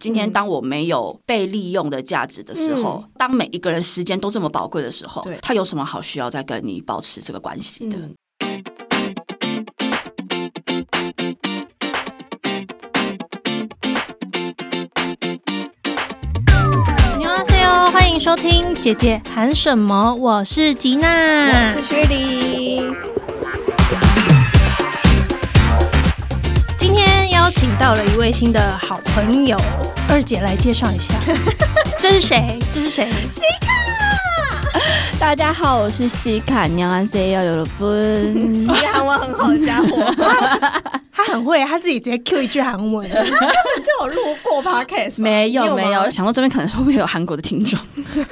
今天当我没有被利用的价值的时候，当每一个人时间都这么宝贵的时候，他有什么好需要再跟你保持这个关系的？嗯。你好，C 欢迎收听《姐姐喊什么》，我是吉娜，我是薛礼，邀请到了一位新的好朋友，二姐来介绍一下，这是谁？这是谁？大家好，我是西卡，娘安 C 要有了分。你韩文很好的家伙，他很会，他自己直接 Q 一句韩文。根本就有录过 podcast，吗没有你没有，想到这边可能会不会有韩国的听众？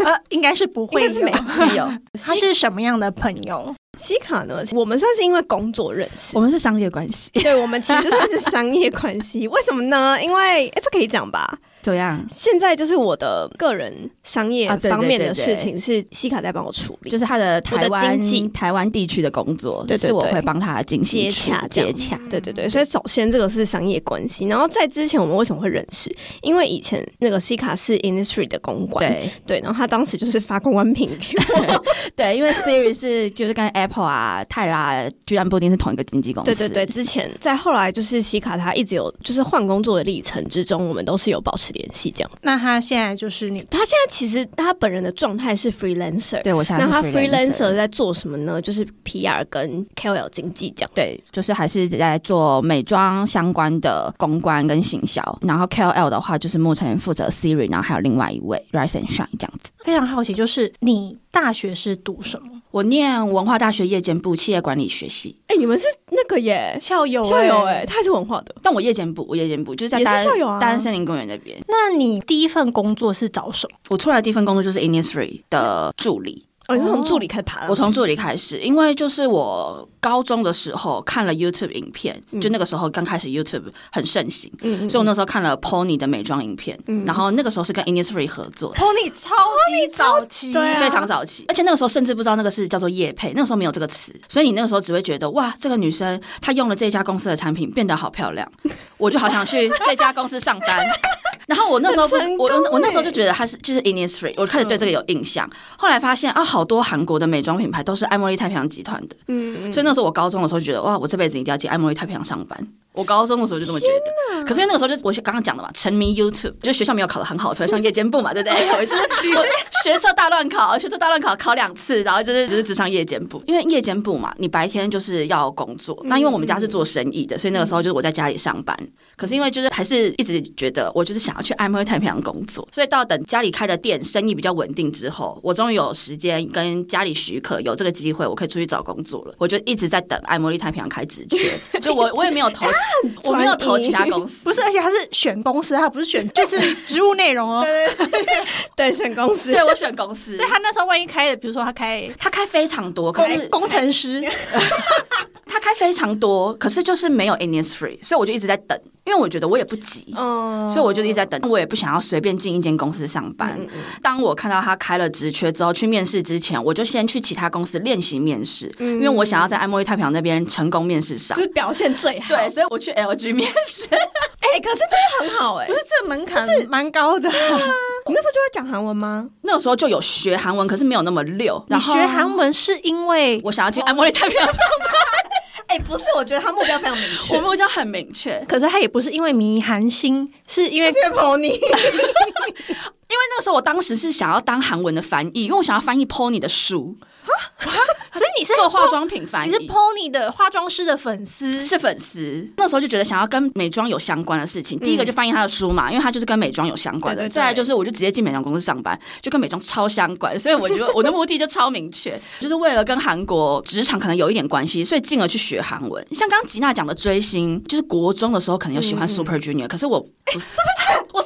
呃，应该是不会有应该是没。有。没有，他是什么样的朋友？西卡呢？我们算是因为工作认识我，们是商业关系，对我们其实算是商业关系。为什么呢？因为哎，这可以讲吧？怎么样？现在就是我的个人商业方面的事情是西卡在帮我处理，就是他的台湾台湾地区的工作，对是我会帮他进行接洽接洽。对对对，所以首先这个是商业关系，然后在之前我们为什么会认识？因为以前那个西卡是 Industry 的公关，对对，然后他当时就是发公关品给我，对，因为 Siri 是就是跟 Apple 啊、泰拉、居然不一定是同一个经纪公司。对对对，之前在后来就是西卡他一直有就是换工作的历程之中，我们都是有保持联系这样。那他现在就是你他现在其实他本人的状态是 freelancer，对我现在是那他 freelancer freelancer 在做什么呢？就是 PR 跟 KOL 经济这样。对，就是还是在做美妆相关的公关跟行销，然后 KOL 的话就是目前负责 Siri，然后还有另外一位 Rise and Shine 这样子。非常好奇，就是你大学是读什么？我念文化大学夜间部企业管理学系，哎、你们是那个耶，校友、校友哎、他也是文化的。但我夜间部，我夜间部就是在大安校友啊大安森林公园那边。那你第一份工作是找什么？我出来的第一份工作就是 Innisfree 的助理。哦，你是从助理开始爬的、我从助理开始，因为就是我高中的时候看了 YouTube 影片，就那个时候刚开始 YouTube 很盛行，嗯所以我那时候看了 Pony 的美妆影片，然后那个时候是跟 Innisfree 合作。Pony 超级早期，对啊。非常早期，而且那个时候甚至不知道那个是叫做叶配，那个时候没有这个词，所以你那个时候只会觉得哇，这个女生她用了这家公司的产品变得好漂亮，我就好想去这家公司上班。然后我那时候不我我那时候欸就觉得它是就是 Innisfree，我开始对这个有印象。后来发现啊，好多韩国的美妆品牌都是爱茉莉太平洋集团的，嗯嗯所以那时候我高中的时候就觉得哇，我这辈子一定要进爱茉莉太平洋上班。我高中的时候就这么觉得，可是因为那个时候就我刚刚讲的嘛，沉迷 YouTube，就是学校没有考得很好，所以上夜间部嘛，对不对？我就是我学测大乱考，学测大乱考考两次，然后就是就是只上夜间部，因为夜间部嘛，你白天就是要工作。那因为我们家是做生意的，所以那个时候就是我在家里上班。可是因为就是还是一直觉得我就是想要去爱茉莉太平洋工作，所以到等家里开的店生意比较稳定之后，我终于有时间跟家里许可有这个机会，我可以出去找工作了。我就一直在等爱茉莉太平洋开职缺，就我 我也没有投，我没有投其他公司。不是，而且他是选公司，他不是选就是职务内容哦。对，选公司。对我选公司所以，他那时候万一开的，比如说他开他开非常多，可是工工程师，他开非常多，可是就是没有 Innisfree，所以我就一直在等，因为我觉得我也不急。嗯所以我就一直在等，我也不想要随便进一间公司上班。当我看到他开了职缺之后，去面试之前，我就先去其他公司练习面试，因为我想要在爱茉莉太平洋那边成功面试上就。是表现最好。对，所以我去 LG 面试。哎、可是这个很好哎、不是这门槛蛮高的。你那时候就会讲韩文吗？那个时候就有学韩文，可是没有那么溜。你然后学韩文是因为我想要进爱茉莉太平洋上班，哎、不是，我觉得他目标非常明确。我目标很明确。可是他也不是因为迷韩星，是因为 因为那个时候我当时是想要当韩文的翻译，因为我想要翻译 Pony 的书，所以你是做化妆品翻译。你是 Pony 的化妆师的粉丝，是粉丝，那时候就觉得想要跟美妆有相关的事情。第一个就翻译他的书嘛，因为他就是跟美妆有相关的。对对对再来就是我就直接进美妆公司上班，就跟美妆超相关，所以我觉得 我的目的就超明确，就是为了跟韩国职场可能有一点关系，所以进而去学韩文。像刚刚吉娜讲的追星，就是国中的时候可能有喜欢 Super Junior，、可是我不 Super，我是 EOF，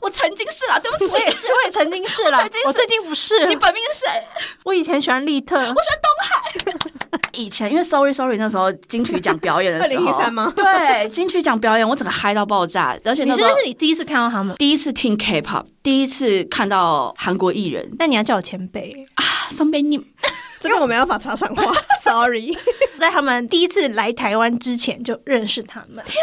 我曾经是啦，对不起，我也是，我也曾经是啦我曾经，是。我最近不是。你本命是谁？我以前喜欢利特，我喜欢东海。以前因为 Sorry Sorry 那时候金曲奖表演的时候，二零一三吗？对，金曲奖表演我整个嗨到爆炸，而且你是那时候那是你第一次看到他们，第一次听 K-pop，第一次看到韩国艺人。那你要叫我前辈。啊，松贝你这边我没办法插上话，sorry。在他们第一次来台湾之前就认识他们。天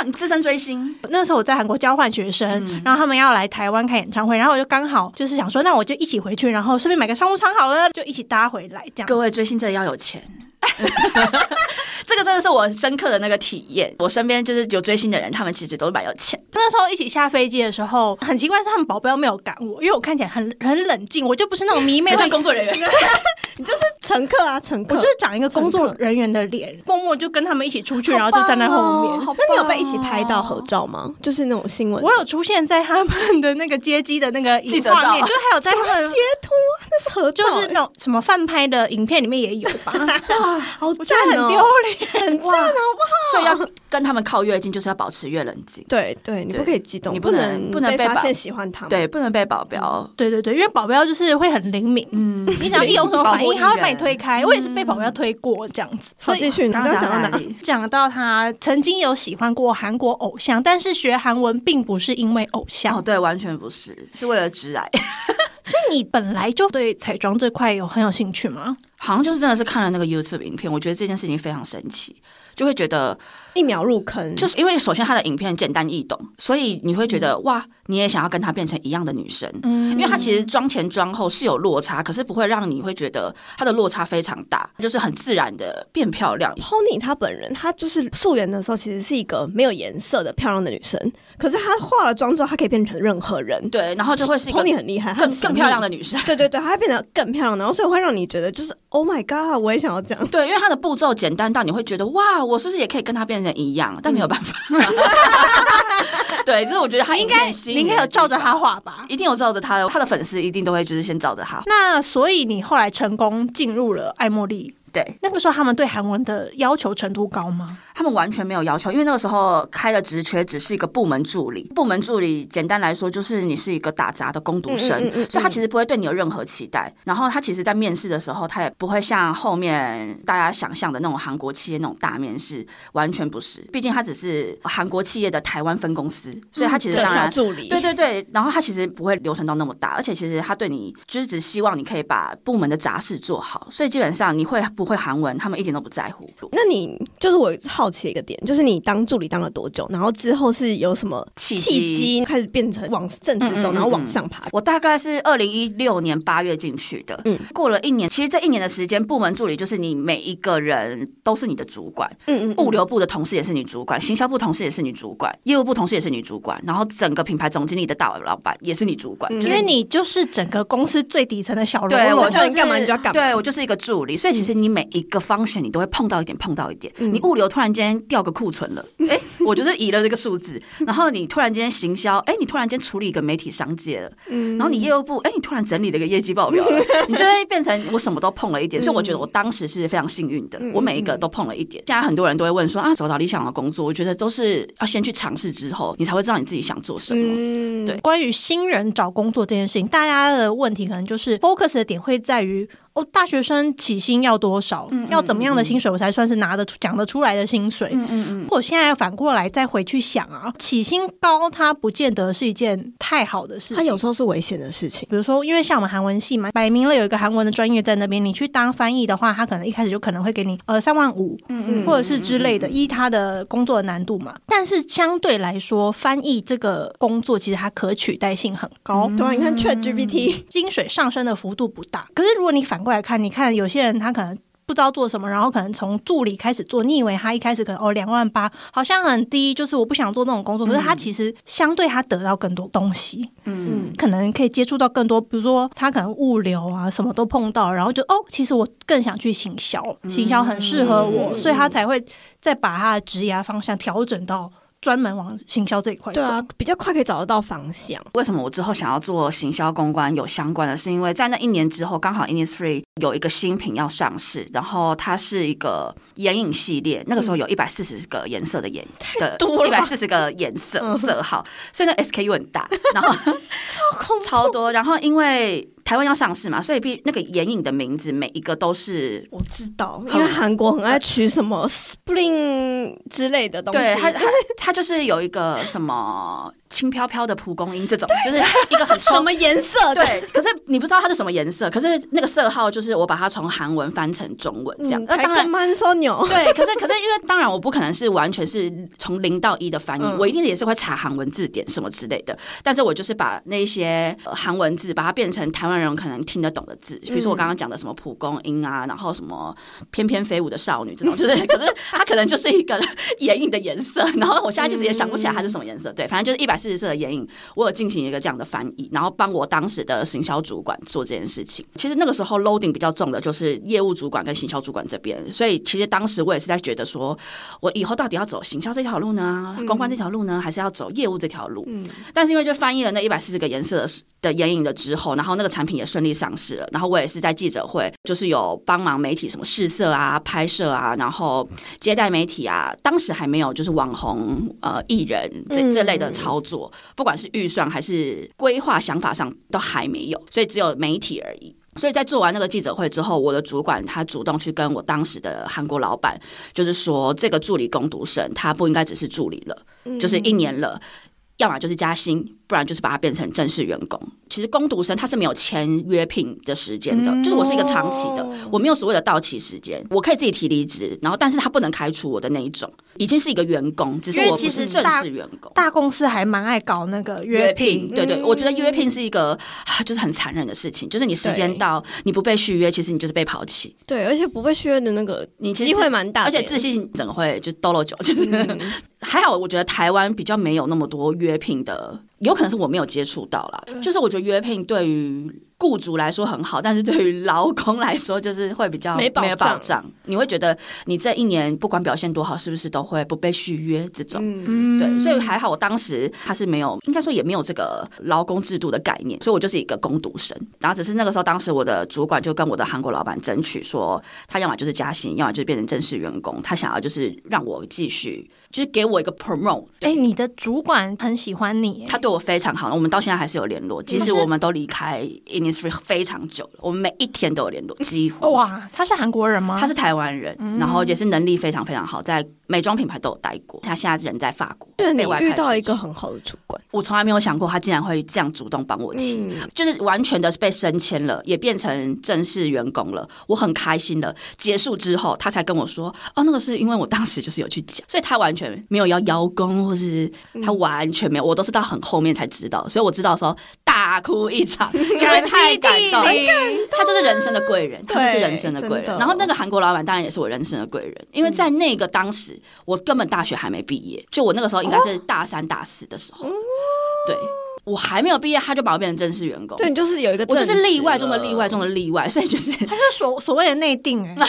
哪，你资深追星，那时候我在韩国交换学生，然后他们要来台湾开演唱会，然后我就刚好就是想说，那我就一起回去，然后顺便买个商务舱好了，就一起搭回来这样。各位追星真的要有钱。这个真的是我深刻的那个体验。我身边就是有追星的人，他们其实都蛮有钱。那时候一起下飞机的时候，很奇怪是他们保镖没有赶我，因为我看起来很很冷静，我就不是那种迷妹会很像工作人员，你就是乘客啊，乘客。我就是长一个工作人员的脸，默默就跟他们一起出去，然后就站在后面。哦那你有被一起拍到合照吗？就是那种新闻我有出现在他们的那个接机的那个记者照就还有在他们截图，那是合照，就是那种什么翻拍的影片里面也有吧？好我觉赞很丢脸。很赞，好不好？所以要跟他们靠越近，就是要保持越冷静。对对，你不可以激动，你不不能不能被发现喜欢他们。对，不能被保镖。对对对，因为保镖就是会很灵敏，嗯，你只要一有什么反应，他会把你推开。我也是被保镖推过这样子，好，所以继续，你刚刚讲到哪？里？讲到他曾经有喜欢过韩国偶像，但是学韩文并不是因为偶像哦，，对，完全不是，是为了直癌。所以你本来就对彩妆这块有很有兴趣吗？好像就是真的是看了那个 YouTube 影片，我觉得这件事情非常神奇，就会觉得一秒入坑，就是因为首先他的影片简单易懂，所以你会觉得哇，你也想要跟她变成一样的女生。嗯因为她其实妆前妆后是有落差，可是不会让你会觉得她的落差非常大，就是很自然的变漂亮。Pony 她本人，她就是素颜的时候，其实是一个没有颜色的漂亮的女生。可是她化了妆之后，她可以变成任何人。对，然后就会是一个 Pony 很厉害，更更漂亮的女生。对对对，她变得更漂亮，然后所以会让你觉得就是 Oh my God，我也想要这样。对，因为她的步骤简单到你会觉得哇，我是不是也可以跟她变成一样？但没有办法。对，就是我觉得他应该你应该有照着他，画吧？一定有照着他的，他的粉丝一定都会就是先照着他。那所以你后来成功进入了爱茉莉，对那个时候他们对韩文的要求程度高吗？他们完全没有要求，因为那个时候开的职缺只是一个部门助理。部门助理简单来说就是你是一个打杂的工读生，嗯嗯嗯嗯所以他其实不会对你有任何期待。然后他其实，在面试的时候，他也不会像后面大家想象的那种韩国企业那种大面试，完全不是。毕竟他只是韩国企业的台湾分公司，所以他其实当然小助理，对对对，然后他其实不会流程到那么大，而且其实他对你就是只希望你可以把部门的杂事做好，所以基本上你会不会韩文，他们一点都不在乎。那你就是我好奇一个点，就是你当助理当了多久？然后之后是有什么契契机。开始变成往政治走，然后往上爬？我大概是二零一六年八月进去的，嗯。过了一年，其实这一年的时间，部门助理就是你每一个人都是你的主管，嗯嗯物流部的同事也是你主管，行销部同事也是你主管，业务部同事也是你主管，然后整个品牌总经理的大老板也是你主管，嗯。就是因为你就是整个公司最底层的小喽啰对我就是干嘛你就要干嘛？对我就是一个助理，所以其实你每一个 function 你都会碰到一点，碰到一点。嗯。你物流突然间掉个库存了，哎、我就是移了这个数字，然后你突然间行销，哎、你突然间处理一个媒体商界了，嗯。然后你业务部，哎、你突然整理了一个业绩报表了，你就会变成我什么都碰了一点，所以我觉得我当时是非常幸运的，我每一个都碰了一点。现在很多人都会问说啊，找到理想的工作，我觉得都是要先去尝试之后，你才会知道你自己想做什么。嗯。对。关于新人找工作这件事情，大家的问题可能就是 focus 的点会在于哦，大学生起薪要多少，嗯嗯要怎么样的薪水我才算是拿得出讲得出来的薪水。嗯嗯嗯，我现在反过来再回去想啊，起薪高它不见得是一件太好的事情。它有时候是危险的事情。比如说，因为像我们韩文系嘛，摆明了有一个韩文的专业在那边，你去当翻译的话，他可能一开始就可能会给你呃三万五，嗯嗯或者是之类的，依他的工作的难度嘛。但是相对来说，翻译这个工作其实它可取代性很高。对啊，你看 Chat GPT，薪水上升的幅度不大。可是如果你反过来看，你看有些人他可能。不知道做什么，然后可能从助理开始做，你以为他一开始可能哦两万八，好像很低，就是我不想做那种工作。可是他其实相对他得到更多东西，嗯可能可以接触到更多，比如说他可能物流啊什么都碰到，然后就哦，其实我更想去行销，行销很适合我，所以他才会再把他的职业方向调整到专门往行销这一块走。对啊，比较快可以找得到方向。为什么我之后想要做行销公关有相关的？是因为在那一年之后，刚好 Innisfree 有一个新品要上市，然后它是一个眼影系列，那个时候有一百四十个颜色的眼的多了一百四十个颜色嗯色号，所以那 SKU 很大，然后 超恐超多，然后因为台湾要上市嘛，所以必那个眼影的名字每一个都是。我知道，因为韩国很爱取什么 Spring 之类的东西，对它，它它就是有一个什么轻飘飘的蒲公英这种，就是一个很 什么颜色？对，可是你不知道它是什么颜色，可是那个色号就是我把它从韩文翻成中文这样。那、当然。慢收牛。对，可是可是因为当然我不可能是完全是从零到一的翻译，我一定也是会查韩文字典什么之类的。但是我就是把那些韩文字把它变成台湾人可能听得懂的字，比如说我刚刚讲的什么蒲公英啊，然后什么翩翩飞舞的少女这种，就是 可是它可能就是一个 眼影的颜色。然后我现在其实也想不起来它是什么颜色。对，反正就是一百四十色的眼影，我有进行一个这样的翻译，然后帮我当时的行销主管做这件事情。其实那个时候 loading 比较重的就是业务主管跟行销主管这边，所以其实当时我也是在觉得说，我以后到底要走行销这条路呢，公关这条路呢，还是要走业务这条路？嗯，但是因为就翻译了那一百四十个颜色的眼影了之后，然后那个产品也顺利上市了，然后我也是在记者会，就是有帮忙媒体什么试色啊、拍摄啊，然后接待媒体啊，当时还没有就是网红呃艺人这这类的操作，不管是预算还是规划想法上都还没有，所以只有媒体而已。所以在做完那个记者会之后，我的主管他主动去跟我当时的韩国老板，就是说这个助理攻读生他不应该只是助理了，就是一年了，要么就是加薪。不然就是把它变成正式员工。其实工读生他是没有签约聘的时间的，就是我是一个长期的，我没有所谓的到期时间，我可以自己提离职，然后但是他不能开除我的那一种，已经是一个员工，只是我不是正式员工。大公司还蛮爱搞那个约聘，对对，我觉得约聘是一个就是很残忍的事情，就是你时间到你不被续约，其实你就是被抛弃。对，而且不被续约的那个你机会蛮大，而且自信整个会就兜了久，就是 还好，我觉得台湾比较没有那么多约聘的。有可能是我没有接触到啦，就是我觉得约聘对于雇主来说很好，但是对于劳工来说就是会比较没保障。你会觉得你这一年不管表现多好，是不是都会不被续约这种？对，所以还好，我当时他是没有，应该说也没有这个劳工制度的概念，所以我就是一个工读生。然后只是那个时候，当时我的主管就跟我的韩国老板争取说，他要么就是加薪，要么就是变成正式员工，他想要就是让我继续。就是给我一个 promote。哎，你的主管很喜欢你，他对我非常好，我们到现在还是有联络。即使我们都离开 Innisfree 非常久了，我们每一天都有联络，几乎。哇，他是韩国人吗？他是台湾人，然后也是能力非常非常好，在美妆品牌都有待过。他现在人在法国。对，你遇到一个很好的主管，我从来没有想过他竟然会这样主动帮我提，就是完全的被升迁了，也变成正式员工了，我很开心的。结束之后，他才跟我说：“哦，那个是因为我当时就是有去讲，所以他完全。”没有要邀功，或是他完全没有，我都是到很后面才知道，所以我知道说大哭一场，因为太感动，他就是人生的贵人，他就是人生的贵人。然后那个韩国老板当然也是我人生的贵人，因为在那个当时，我根本大学还没毕业，就我那个时候应该是大三大四的时候，对。我还没有毕业，他就把我变成正式员工。对，你就是有一个，我就是例外中的例外中的例外，所以就是他是所 所谓的内定哎。但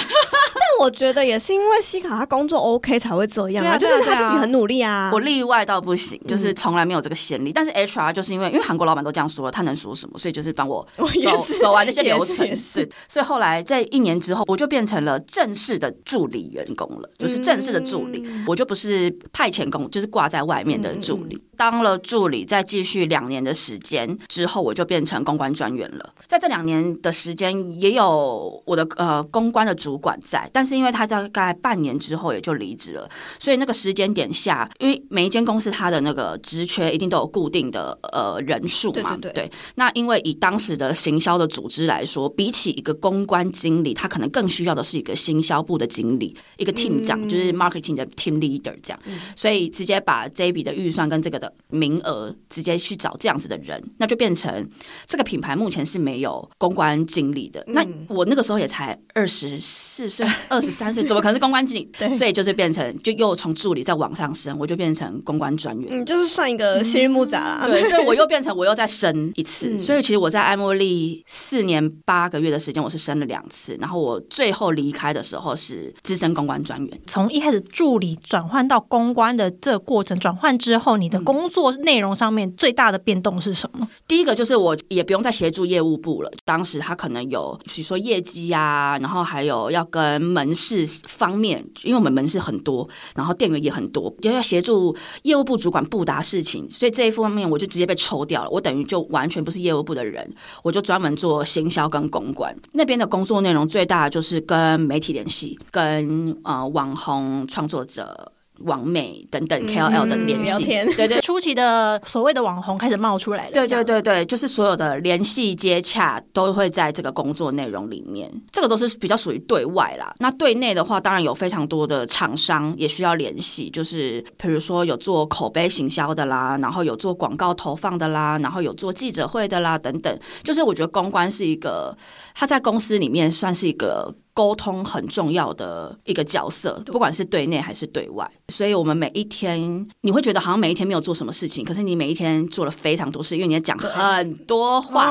我觉得也是因为西卡他工作 OK 才会这样啊，就是他自己很努力啊。我例外到不行，就是从来没有这个先例。但是 HR 就是因为因为韩国老板都这样说，他能说什么？所以就是帮我 走走完这些流程。是，所以后来在一年之后，我就变成了正式的助理员工了，就是正式的助理，我就不是派遣工，就是挂在外面的助理。当了助理，再继续两年的时间之后，我就变成公关专员了。在这两年的时间，也有我的呃公关的主管在，但是因为他大概半年之后也就离职了，所以那个时间点下，因为每一间公司它的那个职缺一定都有固定的呃人数嘛，对。那因为以当时的行销的组织来说，比起一个公关经理，他可能更需要的是一个行销部的经理，一个 team 长，就是 marketing 的 team leader 这样。所以直接把这一笔的预算跟这个的。名额直接去找这样子的人，那就变成这个品牌目前是没有公关经理的。那我那个时候也才二十四岁、二十三岁，怎么可能是公关经理？对，所以就是变成就又从助理再往上升，我就变成公关专员。嗯，就是算一个新日木杂啦。对，所以我又变成我又再升一次。所以其实我在艾茉莉四年八个月的时间，我是升了两次。然后我最后离开的时候是资深公关专员。从一开始助理转换到公关的这个过程，转换之后，你的工作内容上面最大的变动是什么？第一个就是我也不用再协助业务部了。当时他可能有，比如说业绩啊，然后还有要跟门市方面，因为我们门市很多，然后店员也很多，就要协助业务部主管布达事情，所以这一方面我就直接被抽掉了。我等于就完全不是业务部的人，我就专门做行销跟公关那边的工作内容。最大的就是跟媒体联系，跟呃网红创作者。网美等等 KOL 的联系。对对 初期的所谓的网红开始冒出来了，对对对对，就是所有的联系接洽都会在这个工作内容里面，这个都是比较属于对外啦。那对内的话，当然有非常多的厂商也需要联系，就是比如说有做口碑行销的啦，然后有做广告投放的啦，然后有做记者会的啦等等。就是我觉得公关是一个，他在公司里面算是一个。沟通很重要的一个角色，不管是对内还是对外，所以我们每一天，你会觉得好像每一天没有做什么事情，可是你每一天做了非常多事，因为你在讲很多话，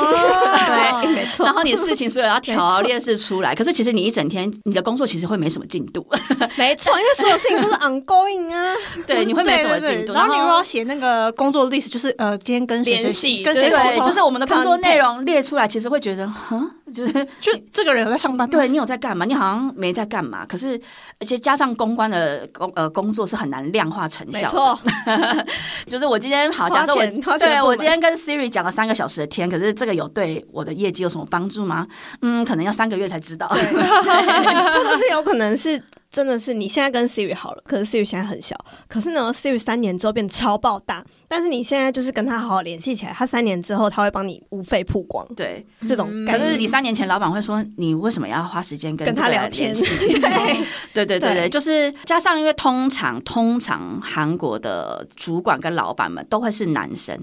对，没错。然。后你的事情所有要条列式出来，可是其实你一整天你的工作其实会没什么进度，没错，因为所有事情都是 ongoing 啊，对，你会没什么进度，然后你如果要写那个工作 list，就是呃，今天跟谁谁联系跟谁沟对，通，就是我们的工作内容列出来，其实会觉得，哼，就是 就这个人有在上班吗，对你有在干嘛？你好像没在干嘛，可是而且加上公关的工呃工作是很难量化成效的。没错，就是我今天好，花假设我对我今天跟 Siri 讲了三个小时的天，可是这个有对我的业绩有什么帮助吗？嗯，可能要三个月才知道。或者是有可能是真的是你现在跟 Siri 好了，可是 Siri 现在很小，可是呢，Siri 三年之后变超爆大，但是你现在就是跟他好好联系起来，他三年之后他会帮你无费曝光，对，这种可。是你三年前老板会说，你为什么要花时间跟跟他聊天。对。对对对就是加上因为通常通常韩国的主管跟老板们都会是男生，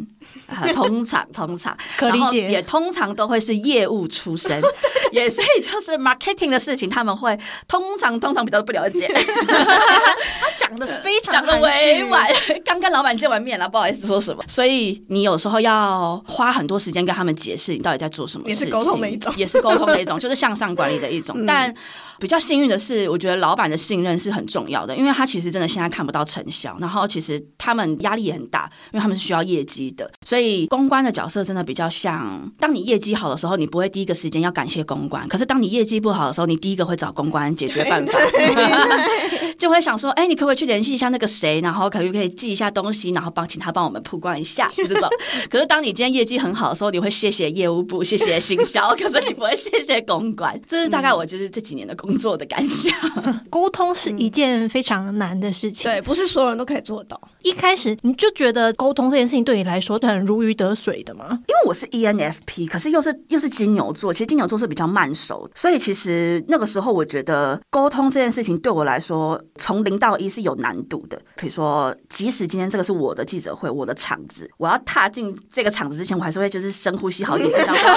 啊通常通常。然后可理解。也通常都会是业务出身，也所以就是 marketing 的事情他们会通常通常比较不了解，他讲的非常讲的委婉，刚跟老板见完面了，不好意思说什么，所以你有时候要花很多时间跟他们解释你到底在做什么事情，也是沟通的一种。也是沟通的一种，就是向上管理的一种。嗯。但比较幸运的是，我觉得老板的信任是很重要的，因为他其实真的现在看不到成效，然后其实他们压力也很大，因为他们是需要业绩的，所以公关的角色真的比较像，当你业绩好的时候，你不会第一个时间要感谢公关，可是当你业绩不好的时候，你第一个会找公关解决办法。就会想说，哎、你可不可以去联系一下那个谁，然后可不可以寄一下东西，然后帮请他帮我们曝光一下这种。可是当你今天业绩很好的时候，你会谢谢业务部，谢谢行销，可是你不会谢谢公关。这是大概我就是这几年的工作的感想。沟通是一件非常难的事情。对，不是所有人都可以做到。一开始你就觉得沟通这件事情对你来说很如鱼得水的吗？因为我是 E ENFP，可是又是又是金牛座，其实金牛座是比较慢熟，所以其实那个时候我觉得沟通这件事情对我来说，从零到一是有难度的。比如说，即使今天这个是我的记者会，我的场子，我要踏进这个场子之前，我还是会就是深呼吸好几次，想说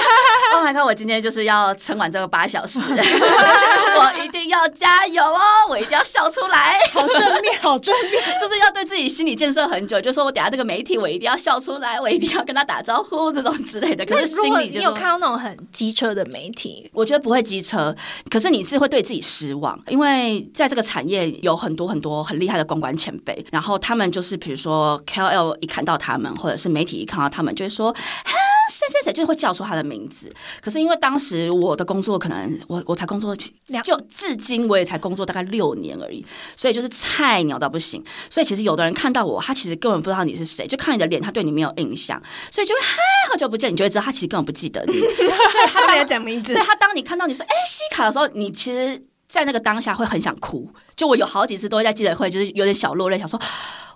，Oh my god，我今天就是要撑完这个八小时，我一定要加油哦，我一定要笑出来。好正面，好正面。就是要对自己心理建设很久，就说我等下这个媒体我一定要笑出来，我一定要跟他打招呼这种之类的。可是如果心里就你有看到那种很机车的媒体，我觉得不会机车，可是你是会对自己失望，因为在这个产业有很多很多很厉害的公关前辈，然后他们就是比如说 KOL 一看到他们，或者是媒体一看到他们，就会说。哈谁谁谁就会叫出他的名字，可是因为当时我的工作可能我我才工作就至今我也才工作大概六年而已，所以就是菜鸟到不行。所以其实有的人看到我，他其实根本不知道你是谁，就看你的脸，他对你没有印象，所以就会嗨好久不见，你就会知道他其实根本不记得你。所以他他没有当讲名字所以，他当你看到你说“哎、西卡”的时候，你其实，在那个当下会很想哭。就我有好几次都会在记者会，就是有点小落泪，想说。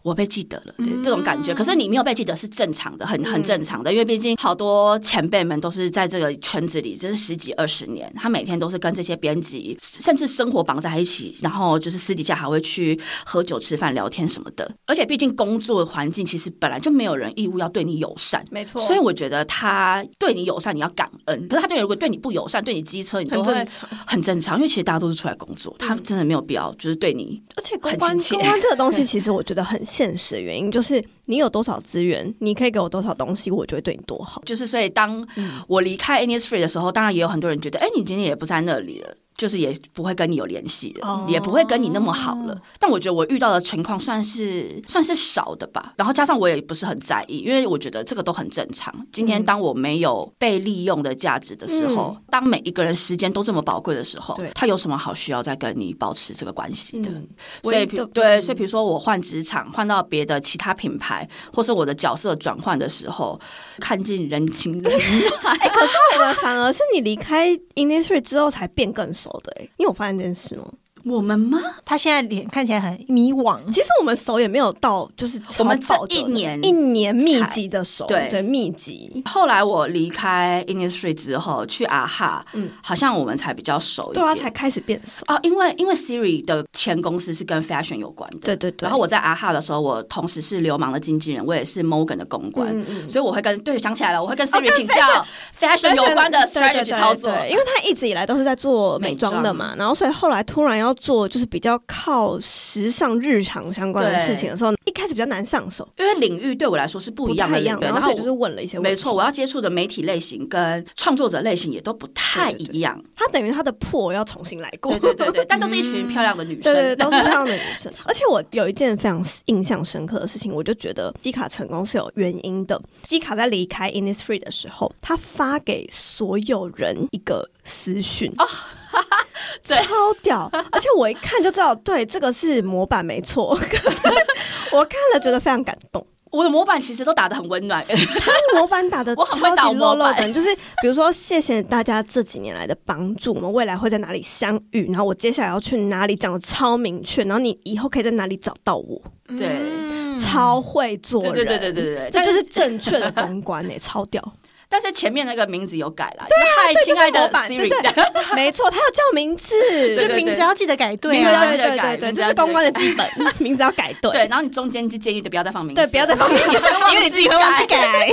我被记得了，对这种感觉。可是你没有被记得是正常的，很很正常的，因为毕竟好多前辈们都是在这个圈子里，就是十几二十年，他每天都是跟这些编辑，甚至生活绑在一起，然后就是私底下还会去喝酒、吃饭、聊天什么的。而且毕竟工作环境其实本来就没有人义务要对你友善，没错，所以我觉得他对你友善，你要感恩；可是他对你如果对你不友善，对你机车，你都会很正常。很正常，因为其实大家都是出来工作，他真的没有必要就是对你而且公关关这个东西，其实我觉得很现实的原因就是，你有多少资源，你可以给我多少东西，我就会对你多好。就是所以当我离开 Innisfree 的时候，当然也有很多人觉得，哎，你今天也不在那里了。就是也不会跟你有联系了，哦也不会跟你那么好了。但我觉得我遇到的情况算是算是少的吧。然后加上我也不是很在意，因为我觉得这个都很正常。今天当我没有被利用的价值的时候，当每一个人时间都这么宝贵的时候，他有什么好需要再跟你保持这个关系的？嗯所以对，嗯所以比如说我换职场，换到别的其他品牌，或是我的角色转换的时候，看尽人情冷暖。哎、可是我们反而是你离开 industry 之后才变更熟的、哎，你有发现这件事吗？我们吗？他现在脸看起来很迷惘。其实我们熟也没有到，就是我们这一年一年密集的熟，对对密集。后来我离开 Innisfree 之后，去阿哈，嗯好像我们才比较熟一对啊，才开始变熟。啊，因为因为 Siri 的前公司是跟 fashion 有关的，对对对。然后我在阿哈的时候，我同时是流氓的经纪人，我也是 Morgan 的公关，嗯嗯所以我会跟对想起来了，我会跟哦 Siri 请教 fashion 有关的 strategy 操作。因为他一直以来都是在做美妆的嘛，然后所以后来突然要做就是比较靠时尚日常相关的事情的时候，一开始比较难上手，因为领域对我来说是不不一样的然后然后所以就是问了一些问题。没错，我要接触的媒体类型跟创作者类型也都不太一样。他等于他的破要重新来过。对对对对，但都是一群漂亮的女生。对对，对都是漂亮的 女生。而且我有一件非常印象深刻的事情，我就觉得基卡成功是有原因的。基卡在离开 Innisfree 的时候，他发给所有人一个私讯。对 超屌！而且我一看就知道，对，这个是模板没错。可 是我看了觉得非常感动，我的模板其实都打的很温暖，他模板打的超级模板。漏漏的，就是比如说谢谢大家这几年来的帮助，我们未来会在哪里相遇，然后我接下来要去哪里，讲的超明确，然后你以后可以在哪里找到我，对。嗯超会做人，对对对对对对，这就是正确的公关诶、超屌！但是前面那个名字有改啦，对嗨，亲爱的 Siri，对，没错，他要叫名字，就对对名字要记得改对啊。名字要记。对得改。对这是公关的基本，名字要改对，对，然后你中间就建议的不要再放名字，对，不要再放名字，因为你自己会忘记改。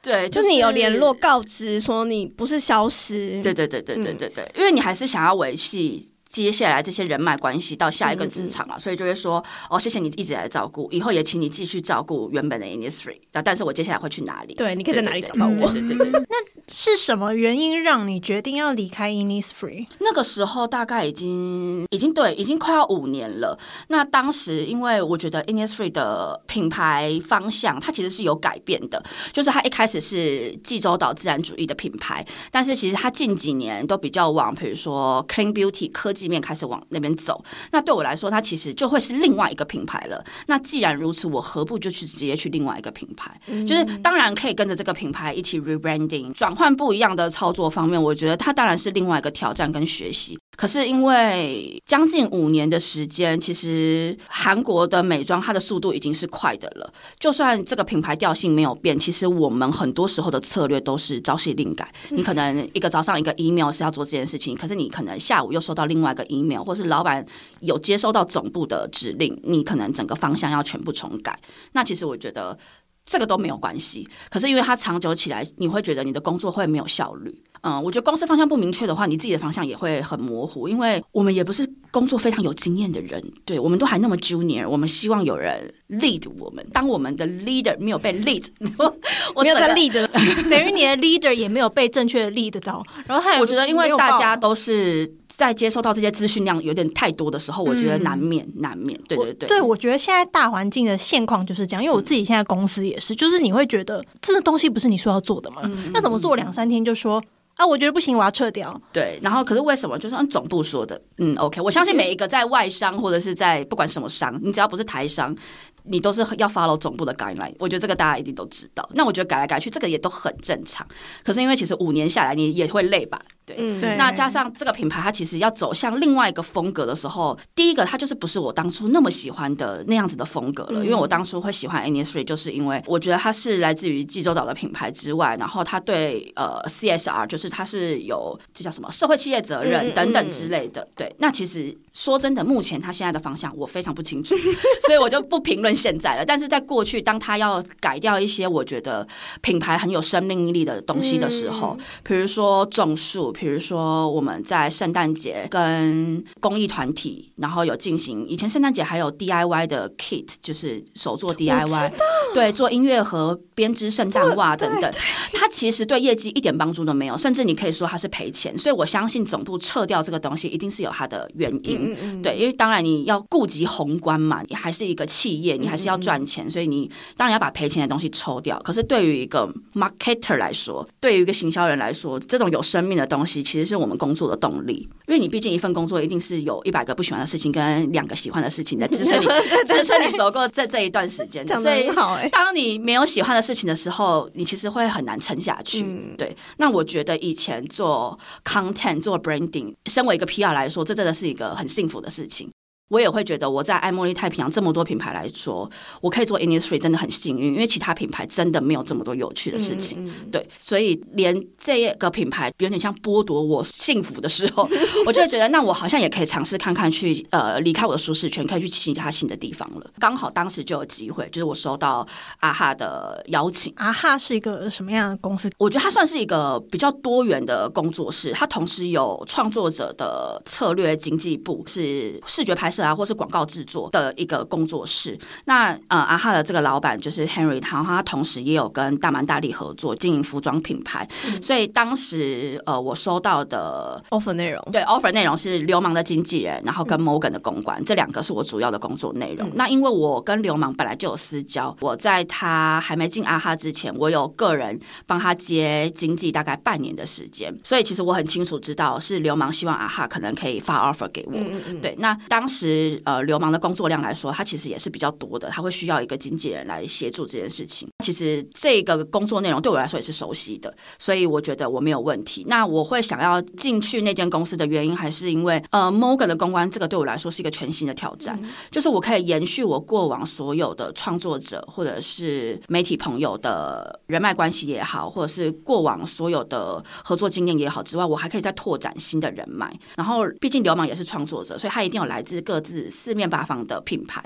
对，就是你有联络告知说你不是消失，对对对对嗯对对对，因为你还是想要维系接下来这些人脉关系到下一个职场嗯啊，所以就会说哦，谢谢你一直来照顾，以后也请你继续照顾原本的 Innisfree，啊但是我接下来会去哪里？对，你可以在哪里找到我？对对对 那，是什么原因让你决定要离开 Innisfree？那个时候大概已经已经对，已经快要五年了。那当时因为我觉得 Innisfree 的品牌方向它其实是有改变的，就是它一开始是济州岛自然主义的品牌，但是其实它近几年都比较往比如说 clean beauty 科技面开始往那边走。那对我来说，它其实就会是另外一个品牌了。那既然如此，我何不就去直接去另外一个品牌？就是当然可以跟着这个品牌一起 rebranding，转换不一样的操作方面，我觉得它当然是另外一个挑战跟学习。可是因为将近五年的时间，其实韩国的美妆它的速度已经是快的了。就算这个品牌调性没有变，其实我们很多时候的策略都是朝夕令改。你可能一个早上一个 email 是要做这件事情，可是你可能下午又收到另外一个 email，或是老板有接收到总部的指令，你可能整个方向要全部重改。那其实我觉得。这个都没有关系，可是因为它长久起来，你会觉得你的工作会没有效率。嗯，我觉得公司方向不明确的话，你自己的方向也会很模糊，因为我们也不是工作非常有经验的人，对我们都还那么 junior，我们希望有人 lead 我们。当我们的 leader 没有被 lead，我 我没有在 lead，，等于你的 leader 也没有被正确的 lead 到，然后还有我觉得，因为大家都是在接收到这些资讯量有点太多的时候，我觉得难免、难免。对对对，对，我觉得现在大环境的现况就是这样，因为我自己现在公司也是，就是你会觉得这个东西不是你说要做的吗？那怎么做两三天就说啊，我觉得不行，我要撤掉。对，然后可是为什么？就是按总部说的，嗯，OK，我相信每一个在外商或者是在不管什么商，你只要不是台商，你都是要 follow 总部的 guideline。我觉得这个大家一定都知道。那我觉得改来改去，这个也都很正常。可是因为其实五年下来，你也会累吧？对。嗯，对那加上这个品牌，它其实要走向另外一个风格的时候，第一个它就是不是我当初那么喜欢的那样子的风格了。因为我当初会喜欢 Innisfree，就是因为我觉得它是来自于济州岛的品牌之外，然后它对呃 CSR，就是它是有这叫什么社会企业责任等等之类的。对，那其实说真的，目前它现在的方向我非常不清楚，所以我就不评论现在了。但是在过去，当它要改掉一些我觉得品牌很有生命力的东西的时候，比如说种树，比如说我们在圣诞节跟公益团体，然后有进行以前圣诞节还有 DIY 的 kit，就是手做 DIY，对，做音乐盒、编织圣诞袜等等。它其实对业绩一点帮助都没有，甚至你可以说它是赔钱。所以我相信总部撤掉这个东西，一定是有它的原因。嗯嗯，对，因为当然你要顾及宏观嘛，你还是一个企业，你还是要赚钱，所以你当然要把赔钱的东西抽掉。可是对于一个 marketer 来说，对于一个行销人来说，这种有生命的东西其实是我们工作的动力，因为你毕竟一份工作一定是有一百个不喜欢的事情跟两个喜欢的事情在支撑你，支撑你走过这这一段时间。所以好哎、当你没有喜欢的事情的时候，你其实会很难撑下去。嗯。对，那我觉得以前做 content、做 branding，身为一个 PR 来说，这真的是一个很幸福的事情。我也会觉得我在爱茉莉太平洋这么多品牌来说，我可以做 Innisfree 真的很幸运，因为其他品牌真的没有这么多有趣的事情。嗯对，所以连这个品牌有点像剥夺我幸福的时候，我就会觉得，那我好像也可以尝试看看去呃离开我的舒适圈，可以去其他新的地方了。刚好当时就有机会，就是我收到阿哈的邀请。阿哈是一个什么样的公司？我觉得它算是一个比较多元的工作室，它同时有创作者的策略经济部，是视觉拍摄啊，或是广告制作的一个工作室。那呃，阿哈的这个老板就是 Henry，他他同时也有跟大蛮大力合作经营服装品牌，所以当时呃，我收到的 offer 内容，对 offer 内容是流氓的经纪人，然后跟 Morgan 的公关，这两个是我主要的工作内容。那因为我跟流氓本来就有私交，我在他还没进阿哈之前，我有个人帮他接经纪大概半年的时间，所以其实我很清楚知道是流氓希望阿哈可能可以发 offer 给我。对，那当时呃，流氓的工作量来说，他其实也是比较多的，他会需要一个经纪人来协助这件事情。其实这个工作内容对我来说也是熟悉的，所以我觉得我没有问题。那我会想要进去那间公司的原因，还是因为呃，Morgan 的公关这个对我来说是一个全新的挑战，就是我可以延续我过往所有的创作者或者是媒体朋友的人脉关系也好，或者是过往所有的合作经验也好之外，我还可以再拓展新的人脉。然后，毕竟流氓也是创作者，所以他一定有来自各自四面八方的品牌，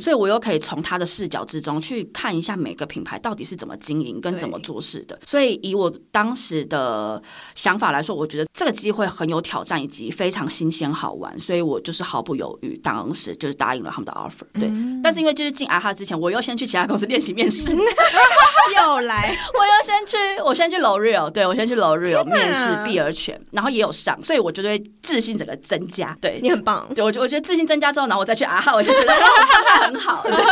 所以我又可以从他的视角之中去看一下每个品牌到底是怎么经营跟怎么做事的。所以以我当时的想法来说，我觉得这个机会很有挑战，以及非常新鲜好玩，所以我就是毫不犹豫，当时就是答应了他们的 offer。对，但是因为就是进阿哈之前，我又先去其他公司练习面试，又来，我又先去，我先去 L'Oreal，对我先去 L'Oreal 面试碧尔泉，然后也有上，所以我就会自信整个增加。对，你很棒，对我觉我觉得自信增加之后，然后我再去啊哈，我就觉得哦状态很好。对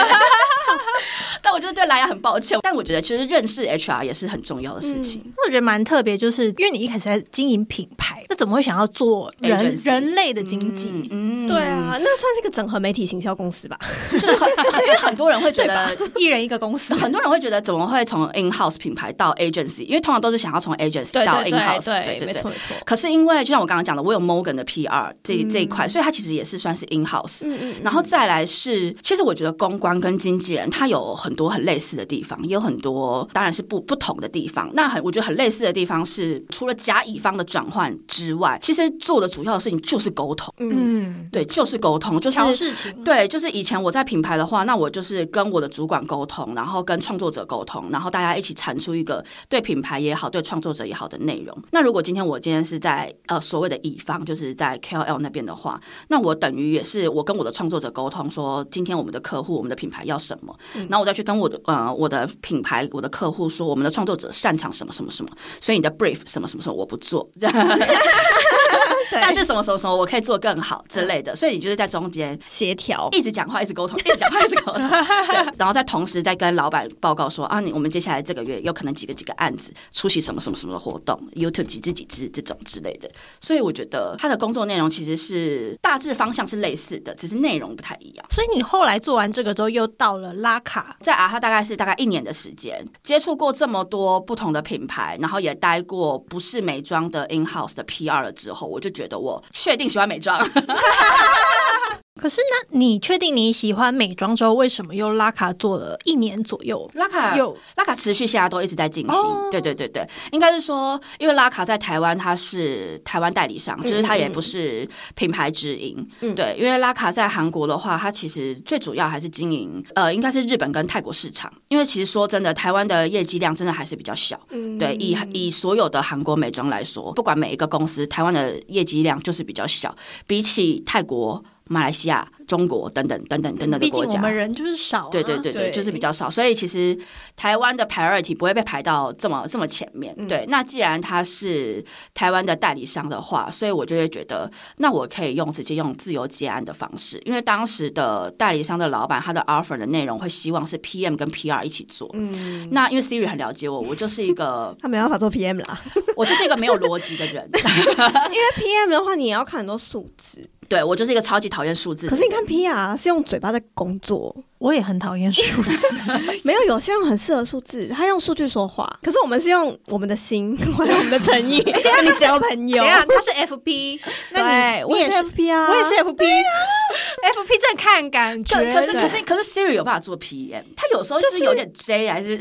但我就是对莱雅很抱歉，但我觉得其实认识 HR 也是很重要的事情。我觉得蛮特别，就是因为你一开始在经营品牌，那怎么会想要做人 Agency 人类的经济？嗯，对啊，那算是一个整合媒体行销公司吧？就是很因为很多人会觉得。一人一个公司，很多人会觉得怎么会从 in house 品牌到 agency？因为通常都是想要从 agency 到 in house，对对对没错。没错。可是因为就像我刚刚讲的，我有 Morgan 的 PR 这这一块，所以它其实也是算是 in house。嗯嗯，然后再来是，其实我觉得公关跟经纪人他有很多很类似的地方，也有很多当然是不不同的地方。那很我觉得很类似的地方是，除了甲乙方的转换之外，其实做的主要的事情就是沟通。嗯，对，就是沟通，就是事情，对，就是以前我在品牌的话，那我就是跟我的主管沟通，然后跟创作者沟通，然后大家一起产出一个对品牌也好、对创作者也好的内容。那如果今天我今天是在呃所谓的乙方，就是在 KOL 那边的话，那我等于也是我跟我的创作者沟通说，今天我们的客户、我们的品牌要什么，然后我再去跟我的呃我的品牌、我的客户说，我们的创作者擅长什么什么什么，所以你的 brief 什么什么什么我不做，这样。但是什么什么什么我可以做更好之类的，所以你就是在中间协调，一直讲话，一直沟通，一直讲话，一直沟通，对，然后再同时再跟老板报告说啊，你我们接下来这个月有可能几个几个案子出席什么什么什么的活动，YouTube 几支几支这种之类的，所以我觉得他的工作内容其实是大致方向是类似的，只是内容不太一样。所以你后来做完这个之后，又到了拉卡，在啊，他大概是大概一年的时间，接触过这么多不同的品牌，然后也待过不是美妆的 in house 的 PR 了之后，我就觉得我确定喜欢美妆。可是那你确定你喜欢美妆之后，为什么又拉卡做了一年左右？拉卡有。拉卡持续现在都一直在进行，哦。对对对。对，应该是说，因为拉卡在台湾它是台湾代理商，就是它也不是品牌直营，嗯。对，因为拉卡在韩国的话，它其实最主要还是经营，呃，应该是日本跟泰国市场，因为其实说真的，台湾的业绩量真的还是比较小，嗯。对，以以所有的韩国美妆来说，不管每一个公司，台湾的业绩量就是比较小，比起泰国。马来西亚、中国等等等等等等的毕竟国家。我们人就是少、啊，对对对对，对。就是比较少，所以其实台湾的 priority 不会被排到这么这么前面。对，那既然他是台湾的代理商的话，所以我就会觉得，那我可以用直接用自由接案的方式，因为当时的代理商的老板他的 offer 的内容会希望是 PM 跟 PR 一起做。嗯，那因为 Siri 很了解我，我就是一个 他没办法做 PM 啦，我就是一个没有逻辑的人，因为 PM 的话你也要看很多数字，对我就是一个超级讨厌数字。可是你看 PR 是用嘴巴在工作，我也很讨厌数字。没有有些人很适合数字，他用数据说话，可是我们是用我们的心 或者我们的诚意 跟你交朋友。他是 FP，那你我也是 FP 啊，我也是 FP，FP 正看感觉。可可是可是可是 Siri 有办法做 PM，他有时候就是有点 J 还是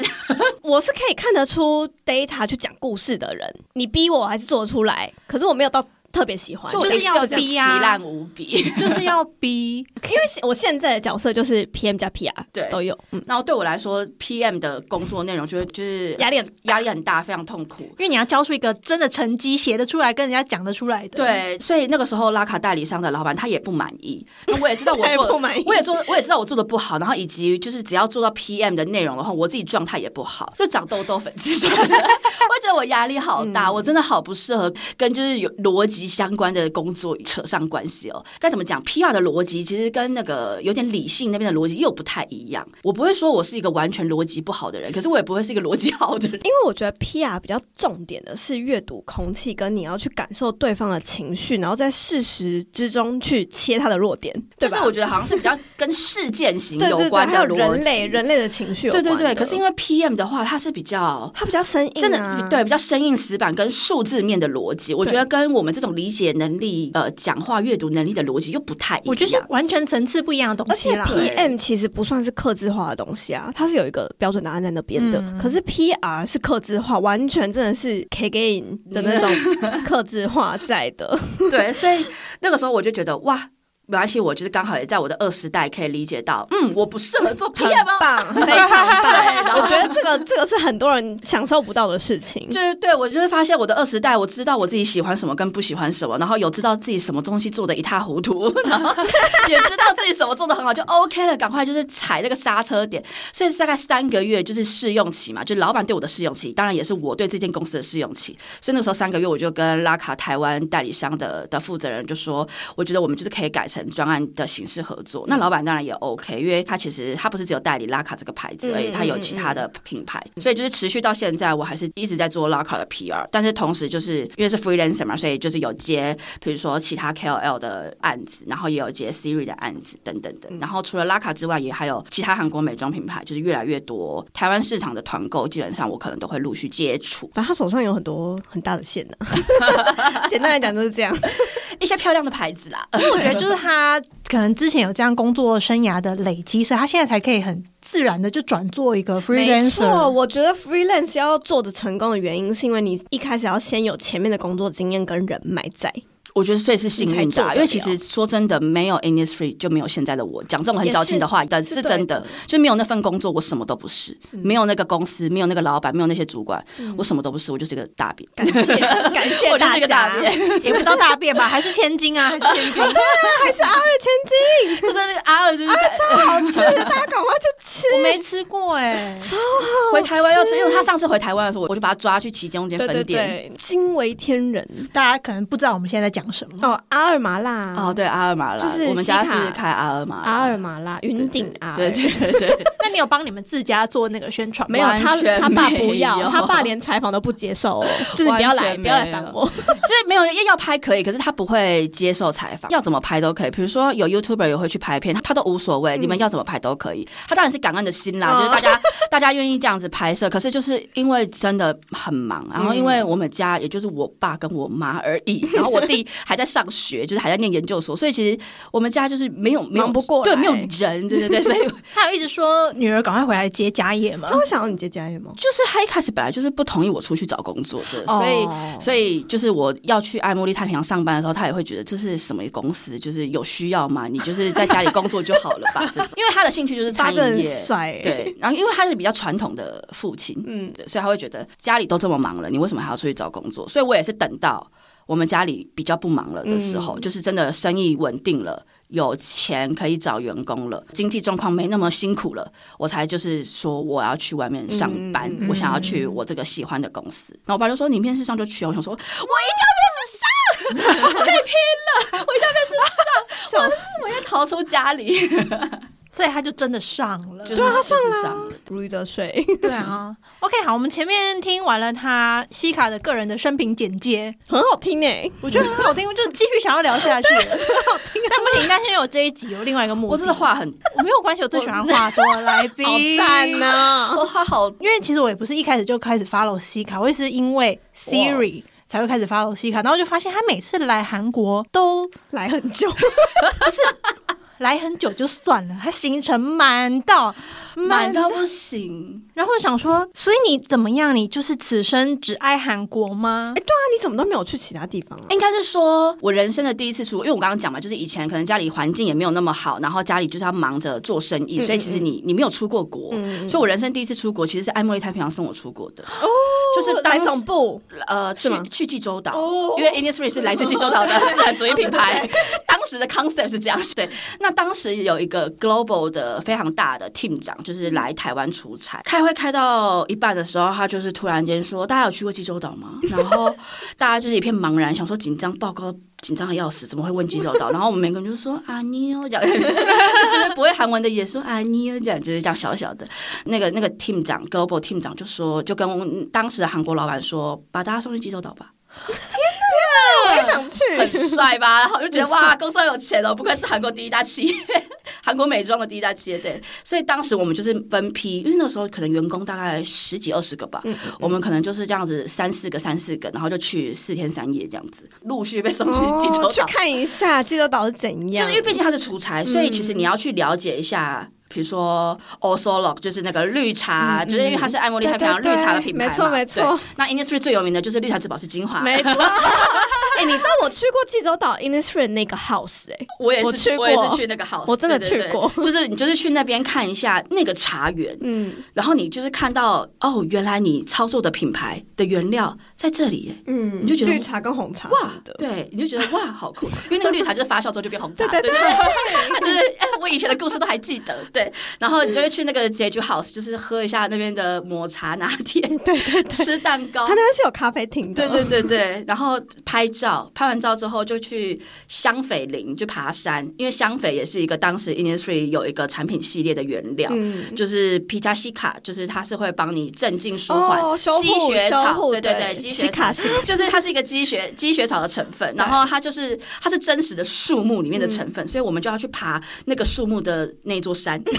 我是可以看得出 data 去讲故事的人，你逼我还是做得出来，可是我没有到特别喜欢，就是要逼啊。烂无比。就是要逼，因为我现在的角色就是 PM 加 PR，对。都有，嗯，然后对我来说，PM 的工作内容就是就是压力很压力很大，非常痛苦。因为你要交出一个真的成绩，写得出来，跟人家讲得出来的。，对，所以那个时候拉卡代理商的老板他也不满意，那我也知道我做不满意。我也做，我也知道我做的不好，然后以及就是只要做到 PM 的内容的话，我自己状态也不好，就长痘痘、粉刺什么的，我觉得我压力好大，我真的好不适合跟就是有逻辑相关的工作扯上关系哦。该怎么讲？PR 的逻辑其实跟那个有点理性那边的逻辑又不太一样。我不会说我是一个完全逻辑不好的人，可是我也不会是一个逻辑好的人。因为我觉得 PR 比较重点的是阅读空气，跟你要去感受对方的情绪，然后在事实之中去切他的弱点，对吧？就是我觉得好像是比较跟事件型对对对，关的逻辑。人类人类的情绪有对对对，可是因为 PM 的话，它是比较它比较生硬、啊，真的对比较生硬死板跟数字面的逻辑，我觉得跟我们这种理解能力、呃讲话阅读能力的逻辑又不太一样。我觉得是完全层次不一样的东西而且。PM 其实不算是克制化的东西啊，它是有一个标准答案在那边的。嗯可是 PR 是克制化，完全真的是 K g a m 的那种克制化在的。对，所以那个时候我就觉得哇。没关系，我就是刚好也在我的二十代可以理解到，嗯，我不适合做 PM 哦。棒，非常棒。对我觉得这个这个是很多人享受不到的事情。就是对我就是发现我的二十代，我知道我自己喜欢什么跟不喜欢什么，然后有知道自己什么东西做的一塌糊涂，然后也知道自己什么做的很好，就 OK 了，赶快就是踩那个刹车点。所以大概三个月就是试用期嘛，就老板对我的试用期，当然也是我对这间公司的试用期。所以那个时候三个月，我就跟拉卡台湾代理商的的负责人就说，我觉得我们就是可以改成专案的形式合作。那老板当然也 OK，因为他其实他不是只有代理拉卡这个牌子而已，嗯他有其他的品牌，所以就是持续到现在，我还是一直在做拉卡的 PR，但是同时就是因为是 freelancer 嘛，所以就是有接比如说其他 KOL 的案子，然后也有接 Siri 的案子等等等。然后除了拉卡之外，也还有其他韩国美妆品牌，就是越来越多台湾市场的团购，基本上我可能都会陆续接触反正他手上有很多很大的线呢、简单来讲就是这样。一些漂亮的牌子啦。因为我觉得就是他可能之前有这样工作生涯的累积，所以他现在才可以很自然的就转做一个 freelancer。错，我觉得 freelance 要做的成功的原因，是因为你一开始要先有前面的工作经验跟人脉在。我觉得所以是幸运的因为其实说真的，没有 Innisfree 就没有现在的我。讲这种很矫情的话，但是真的是的，就没有那份工作，我什么都不是。没有那个公司，没有那个老板，没有那些主管，我什么都不是，我就是一个大便。感谢 感谢大家，便，也不到大便吧，还是千金啊，还是千金。对还是阿二千金就是那个阿尔就是阿二超，好吃，大家赶快去吃。我没吃过哎、超好回台湾要吃，因为他上次回台湾的时候，我就把他抓去旗中间对对分店。对，惊为天人大家可能不知道我们现在在讲什么。哦！阿尔麻辣哦，，对，阿尔玛拉，就是我们家是开阿尔玛拉，阿尔麻辣，云顶阿尔，对对对对，那你有帮你们自家做那个宣传吗？没有他他爸不要，他爸连采访都不接受哦，就是不要来，不要来烦我。就是没有要要拍可以，可是他不会接受采访，要怎么拍都可以。比如说有 YouTuber 也会去拍片，他他都无所谓，你们要怎么拍都可以。他当然是感恩的心啦，哦就是大家大家愿意这样子拍摄。可是就是因为真的很忙，然后因为我们家也就是我爸跟我妈而已，然后我弟还在上学，就是还在念研究所，所以其实我们家就是没有没有忙不过来对，没有人，对对对，所以 他有一直说女儿赶快回来接家业嘛他。会想要你接家业吗？就是他一开始本来就是不同意我出去找工作的，所以。哦所以就是我要去爱茉莉太平洋上班的时候，他也会觉得这是什么公司，就是有需要嘛？你就是在家里工作就好了吧？这种，因为他的兴趣就是餐饮业，欸，对。然后因为他是比较传统的父亲，嗯，对，所以他会觉得家里都这么忙了，你为什么还要出去找工作？所以我也是等到我们家里比较不忙了的时候，嗯就是真的生意稳定了。有钱可以找员工了，经济状况没那么辛苦了，我才就是说我要去外面上班，我想要去我这个喜欢的公司。然后我爸就说：“你面试上就去啊。”我想说：“我一定要面试上，我可以拼了，我一定要面试上，笑死我要逃出家里。所以他就真的上了。就是对啊，他事上了如鱼得水，对啊，OK，好，我们前面听完了他西卡的个人的生平简介，很好听哎。我觉得很好听，我就继续想要聊下去。很好听，但不行，但现在有这一集有另外一个目的，我真的话很，我没有关系，我最喜欢话多的来宾，好赞啊。呐！我话好。因为其实我也不是一开始就开始 follow 西卡，我也是因为 Siri 才会开始 follow 西卡，然后就发现他每次来韩国都来很久，来很久就算了，他行程满到满到不行。然后我想说，所以你怎么样？你就是此生只爱韩国吗？哎，对啊，你怎么都没有去其他地方啊？应该是说，我人生的第一次出国，因为我刚刚讲嘛，就是以前可能家里环境也没有那么好，然后家里就是要忙着做生意，所以其实你你没有出过国，嗯所以我人生第一次出国其实是爱茉莉太平洋送我出国的，哦就是来当时总部呃去去济州岛，哦因为 Innisfree 是来自济州岛的自然主义品牌，当时的 concept 是这样。对，那当时有一个 global 的非常大的 team 长，就是来台湾出差，开会开到一半的时候，他就是突然间说：“大家有去过济州岛吗？”然后大家就是一片茫然，想说紧张报告。紧张的要死，怎么会问济州岛？然后我们每个人就说啊你哦，讲就是不会韩文的也说啊你哦，这样就是这样小小的。那个那个 team 长 global team 长就说，就跟当时的韩国老板说，把大家送去济州岛吧。我也想去，很帅吧？然后我就觉得哇，公司好有钱哦，不愧是韩国第一大企业，韩国美妆的第一大企业。对，所以当时我们就是分批，因为那时候可能员工大概十几二十个吧，我们可能就是这样子三四个三四个，然后就去四天三夜这样子，陆续被送去济州岛。哦去看一下济州岛是怎就样，是因为毕竟他是出差，所以其实你要去了解一下。比如说 o s o l o 就是那个绿茶，就是因为它是爱茉莉太平洋绿茶的品牌嘛，没错没错对。那 Innisfree 最有名的就是绿茶之宝是精华，没错。哎，你知道我去过济州岛 Innisfree 那个 house 哎，我也是我去过我也是去那个 house，我真的去过就是你就是去那边看一下那个茶园，嗯然后你就是看到哦，原来你操作的品牌的原料在这里耶，嗯，你就觉得绿茶跟红茶哇，，对，你就觉得哇，好酷，因为那个绿茶就是发酵之后就变红茶，对对对 就是哎，我以前的故事都还记得，对，然后你就会去那个 Jeju House，就是喝一下那边的抹茶拿铁，对对对，吃蛋糕他那。边是有咖啡厅的，对对对对，然后拍照，拍完照之后就去香斐林就爬山，因为香斐也是一个当时 Innisfree 有一个产品系列的原料，嗯，就是皮加西卡，就是它是会帮你镇静舒缓、积雪草，对对对，积雪卡。西就是它是一个积雪积雪草的成分，然后它就是它是真实的树木里面的成嗯分，所以我们就要去爬那个树木的那座山。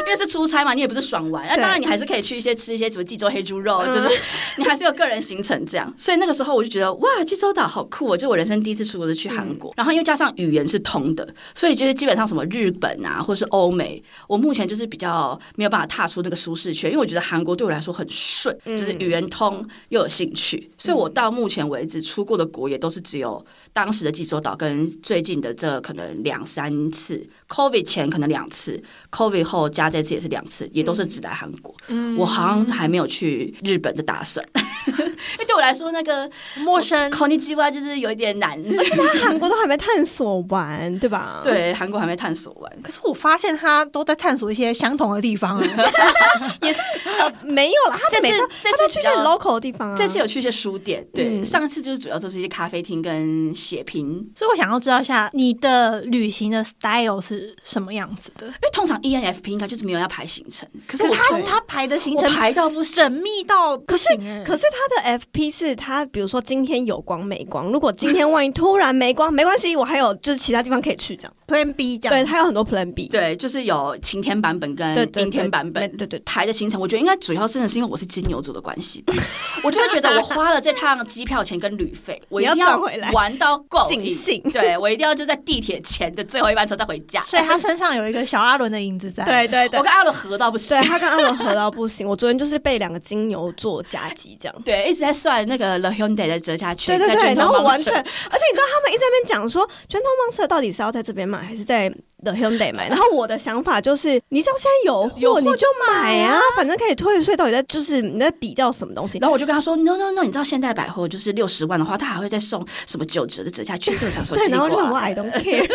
因为是出差嘛，你也不是爽玩，那对当然你还是可以去一些吃一些什么济州黑猪肉，嗯。就是你还是有个人行程这样。所以那个时候我就觉得哇，济州岛好酷哦！就我人生第一次出国是去韩嗯。国，然后又加上语言是通的，所以就是基本上什么日本啊，或是欧美，我目前就是比较没有办法踏出那个舒适圈，因为我觉得韩国对我来说很顺，嗯。就是语言通又有兴趣，所以我到目前为止出过的国也都是只有当时的济州岛跟最近的这可能两三次，COVID 前可能两次，COVID 后加这次也是两次，也都是只来韩国。我好像还没有去日本的打算，因为对我来说那个陌生 k o n i j i w a 就是有一点难。而且他韩国都还没探索完，对吧？，对，韩国还没探索完。可是我发现他都在探索一些相同的地方、哎呃，没有啦，他这次每次这他都去一些 local 的地方啊。这次有去一些书店，对，嗯上次就是主要都是一些咖啡厅跟写评，所以我想要知道一下你的旅行的 style 是什么样子的。因为通常 E ENFP 应该就是没有要排行程，可是他他排的行程排到不行。缜密到不可是可是他的 FP 是他，比如说今天有光没光，如果今天 万一突然没光，没关系，我还有就是其他地方可以去，这样。Plan B 这样。对，他有很多 Plan B。对，就是有晴天版本跟对对阴天版本，对对对排的行程，我觉得应该主要真的是因为我是金牛座的关系吧，我就会觉得我花了这趟机票钱跟旅费，我一定要赚回来玩到尽兴对我一定要就在地铁前的最后一班车再回家。所以他身上有一个小阿伦的影子在。对对对我跟阿伦合到不行对，，他跟阿伦合到不行。我昨天就是被两个金牛座夹击这样。对，一直在算那个 The Hyundai 的折价券，对对对，然后完全，而且你知道他们一直在那边讲说，拳头 monster 到底是要在这边买，还是在的 Hyundai 买。然后我的想法就是，你知道现在有有货货你就买买啊，反正可以退税。到底在就是你在比较什么东西？然后我就跟他说，no no no，你知道现代百货就是六十万的话，他还会再送什么九折的折价券，这个想说对，然后就想说。I don't care，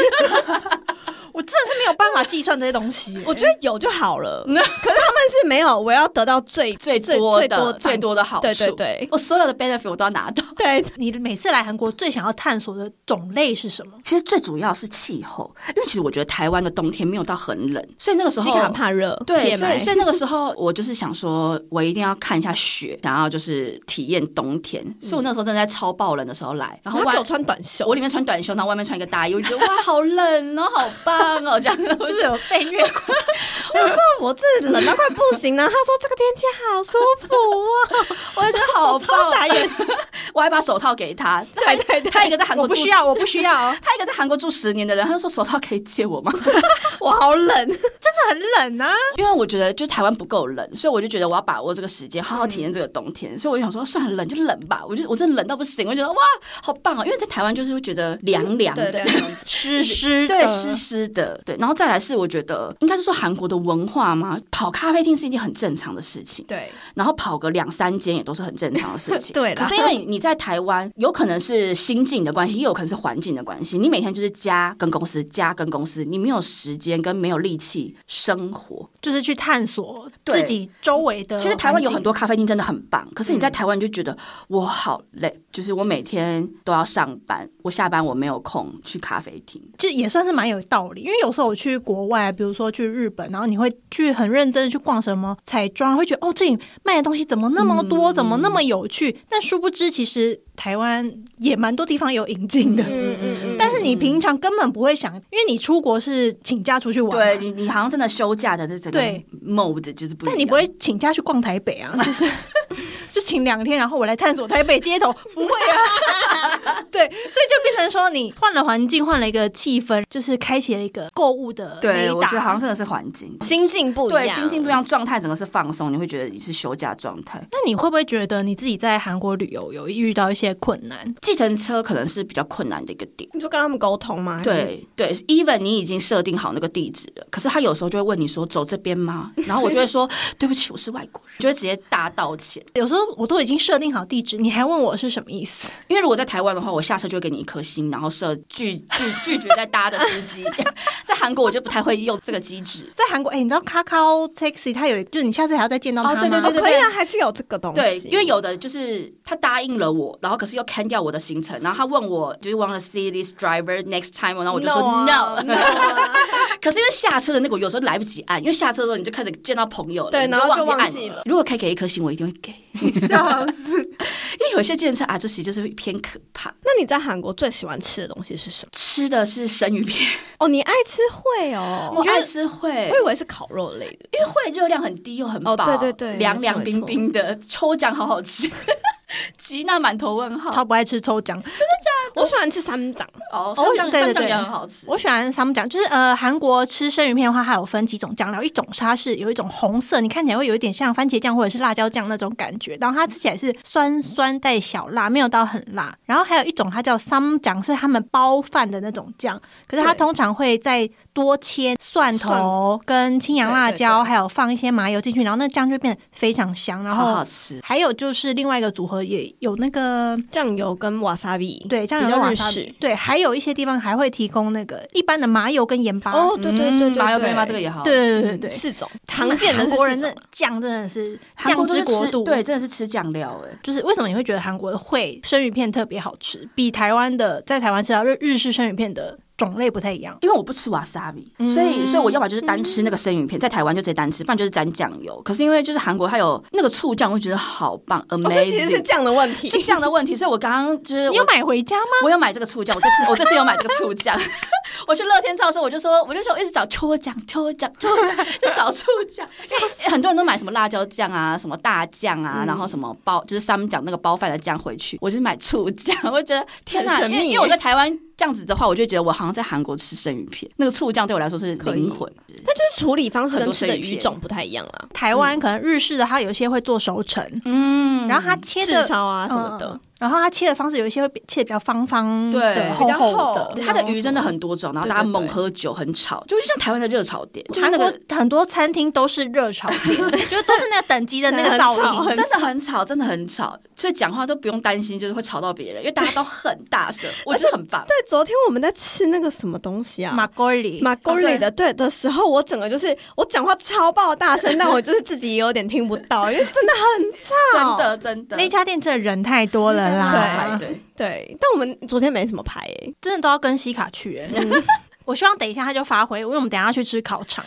我真的是没有办法计算这些东西。我觉得有就好了。可是他们是没有，我要得到最最最多的最多最多的好处，对对对我所有的 benefit 我都要拿到。对，你每次来韩国最想要探索的种类是什么？其实最主要是气候，因为其实我觉得台湾的冬天没有到很冷，所以那个时候西卡怕热，对，所以所以那个时候我就是想说，我一定要看一下雪，想要就是体验冬天。所以我那时候真的在超爆冷的时候来，然后我穿短袖，我里面穿短袖，然后外面穿一个大衣，我觉得哇，好冷哦，好棒哦，这样。是不是有被虐过？那时候我真的冷到快不行了。他说这个天气好舒服啊，我就觉得好超棒，傻眼。我还把手套给他，对对对，他一个在韩国住不需要，我不需要，真他一个在韩国住十年的人，他就说手套可以借我吗？我好冷。真的很冷啊！因为我觉得就台湾不够冷，所以我就觉得我要把握这个时间，好好体验这个冬天。所以我就想说，算了，冷就冷吧。我就我真的冷到不行，我就觉得哇，好棒啊！因为在台湾就是会觉得凉凉的湿湿的，对，湿湿的，对。然后再来是我觉得应该是说韩国的文化嘛，跑咖啡厅是一件很正常的事情，对然后跑个两三间也都是很正常的事情。对可是因为你在台湾，有可能是心境的关系，也有可能是环境的关系。你每天就是家跟公司，家跟公司，你没有时间跟没有力气生活。就是去探索自己周围的。其实台湾有很多，咖啡厅真的很棒，可是你在台湾就觉得我好累，就是我每天都要上班，我下班我没有空去咖啡厅。就也算是蛮有道理。因为有时候我去国外，比如说去日本，然后你会去很认真的去逛什么彩妆，会觉得哦，这里卖的东西怎么那么多，怎么那么有趣？但殊不知，其实台湾也蛮多地方有引进的。嗯嗯嗯，但是你平常根本不会想，因为你出国是请假出去玩，对你，你好像真的休假的这整个对 mode 就是不一样。但你不会请假去逛台北啊，就是 就请两天，然后我来探索台北街头，不会啊。对，所以就变成说，你换了环境，换了一个气氛，就是开启了一个购物的对，我觉得好像真的是环境。心境不一样，对，心境不一样，状态整个是放松，你会觉得你是休假状态。那你会不会觉得你自己在韩国旅游有遇到一些困难？计程车可能是比较困难的一个点。你就跟他们沟通吗？对对，even 你已经设定好那个地址了，可是他有时候就会问你说走这边吗？然后我就会说对不起，我是外国人，就会直接大道歉。有时候我都已经设定好地址，你还问我是什么意思？因为如果在台湾的话，我下车就会给你一颗星，然后设拒拒 拒绝再搭的司机。在韩国我就不太会用这个机制。在韩国，哎、你知道 Kakao Taxi 它有，就是你下次还要再见到他吗？哦对对对对可以啊，还是有这个东西。对，因为有的就是他答应了我，然后可是又 can 掉我的行程，然后他问我就是 want to see this driver next time，然后我就说 No。可是因为下车的那个，有时候来不及按，因为下车的时候你就开始见到朋友对然后就忘记了。如果可以给一颗星，我一定会给，笑死！因为有一些健身车啊，这其实就是偏可怕。那你在韩国最喜欢吃的东西是什么？吃的是生鱼片，哦，你爱吃会哦，我爱吃会我，以为是烤肉类的。因为会热量很低又很饱，哦对对对凉凉冰冰的，抽奖好好吃。吉娜满头问号，超不爱吃抽奖，我喜欢吃三掌，哦，哦三酱对对对三酱也很好吃。我喜欢他们讲，就是呃，韩国吃生鱼片的话，它有分几种酱料，一种它是有一种红色，你看起来会有一点像番茄酱或者是辣椒酱那种感觉，然后它吃起来是酸酸带小辣，没有到很辣。然后还有一种它叫 some 酱，是他们包饭的那种酱，可是它通常会再多切蒜头跟青阳辣椒，还有放一些麻油进去，然后那酱就变得非常香。然好后好吃，还有就是另外一个组合也有那个酱油跟瓦萨比，对酱油跟瓦萨比，对，还有一些地方还会提供那个一般的麻油跟盐巴。哦，对对对对，对麻油跟盐巴这个也好。对对对对对，四种常见的韩国人的酱真的是酱韩国之国度，对，，真的是吃酱料哎。就是为什么你会觉得韩国的会生鱼片特别好吃，比台湾的在台湾吃到日日式生鱼片的种类不太一样？因为我不吃瓦萨比，所以所以我要么就是单吃那个生鱼片，在台湾就直接单吃，不然就是沾酱油。可是因为就是韩国它有那个醋酱，我觉得好棒哦，所以其实是，amazing，酱的问题，是酱的问题。所以我刚刚就是你有买回家吗？我有买这个醋酱，我这次 我这次有买这个醋酱。我去乐天照的时候，我就说，我就说，我一直找秋酱、秋酱、秋酱，就找醋酱。很多人都买什么辣椒酱啊，什么大酱啊，然后什么包，就是他们讲那个包饭的酱回去，我就买醋酱。我就觉得天哪，神秘因为因为我在台湾这样子的话，我就觉得我好像在韩国吃生鱼片，那个醋酱对我来说是灵魂。它就是处理方式跟吃的鱼种不太一样啦，台湾可能日式的它有一些会做熟成，嗯然后它切的啊什么的嗯。然后它切的方式有一些会切的比较方方对的、厚比较厚厚的。它的鱼真的很多种，然后大家对对对猛喝酒很吵，就是像台湾的热炒店，就是韩国那个很多餐厅都是热炒店，就是都是那个等级的那个噪音很吵。真的很吵，真的很吵，所以讲话都不用担心，就是会吵到别人，因为大家都很大声，我觉得很棒。对，昨天我们在吃那个什么东西啊？马锅里，马锅里的对的时候，我整个就是我讲话超爆大声，但我就是自己也有点听不到，因为真的很吵。真的真的，那家店真的人太多了对啦，对，对，但我们昨天没什么排诶、真的都要跟西卡去、欸。我希望等一下他就发挥，因为我们等一下去吃烤肠。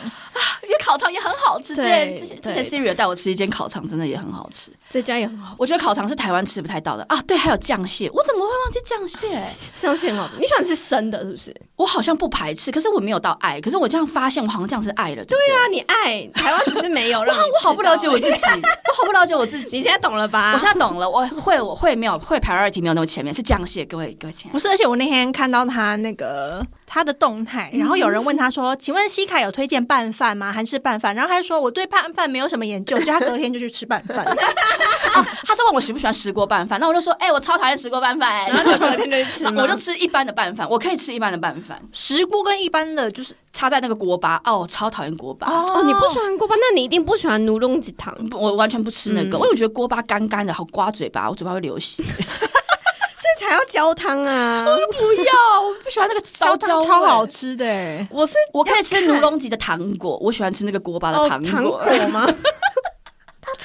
因为烤肠也很好吃。之前之前之前 Siri 有带我吃一间烤肠，真的也很好吃。这家也很好，我觉得烤肠是台湾吃不太到的啊。对，还有酱蟹，我怎么会忘记酱蟹？这样是很好吃。你喜欢吃生的，是不是？我好像不排斥，可是我没有到爱。可是我这样发现，我好像这样是爱了。对对啊，你爱台湾只是没有 让你我好不了解我自己，我好不了解我自己。你现在懂了吧？我现在懂了，我会我会没有会 priority 没有那么前面，是酱蟹。各位各位亲不是，而且我那天看到他那个他的动态，然后有人问他说：“请问西凯有推荐拌饭吗？韩式拌饭？”然后他就说：“我对拌饭没有什么研究。”就他隔天就去吃拌饭。他是问我喜不喜欢石锅拌饭，那我就说，哎、我超讨厌石锅拌饭，然后你隔天就去吃 我就吃一般的拌饭，我可以吃一般的拌饭，石锅跟一般的就是插在那个锅巴，哦，我超讨厌锅巴。哦，你不喜欢锅巴，那你一定不喜欢奴弄鸡汤，不我完全不吃那个，嗯因为我觉得锅巴干干的，好刮嘴巴，我嘴巴会流血。所以才要焦汤啊。我不要，我不喜欢那个烧焦超好。吃的欸，我是我可以吃卢龙吉的糖果，我喜欢吃那个锅巴的哦糖果。糖果吗？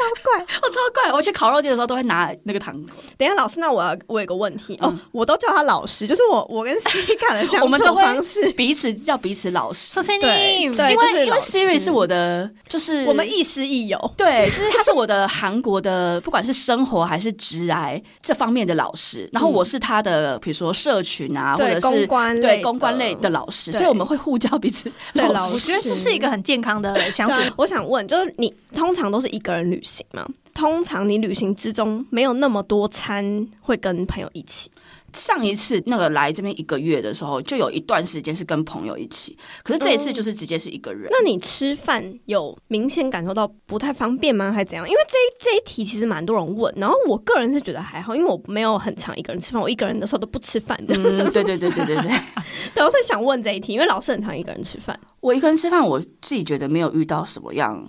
他 超怪。我超怪，我去烤肉店的时候都会拿那个糖。果。等一下，老师，那我要我有个问题、哦嗯，我都叫他老师，就是我我跟西卡的相处 我们都会方式，彼此叫彼此老师，对因为因为 Siri 是我的，就是我们亦师亦友。对，就是他是我的韩国的，不管是生活还是职癌这方面的老师，然后我是他的，比如说社群啊，或者是公关对公关类的老师，所以我们会互叫彼此老师。我觉得这是一个很健康的相处。我想问，就是你通常都是一个人旅行吗？通常你旅行之中没有那么多餐会跟朋友一起，上一次那个来这边一个月的时候，就有一段时间是跟朋友一起，可是这一次就是直接是一个人。那你吃饭有明显感受到不太方便吗？还是怎样？因为这一这一题其实蛮多人问，然后我个人是觉得还好，因为我没有很常一个人吃饭，我一个人的时候都不吃饭的。嗯，对对对对对对，对，我是想问这一题，因为老师很常一个人吃饭。我一个人吃饭，我自己觉得没有遇到什么样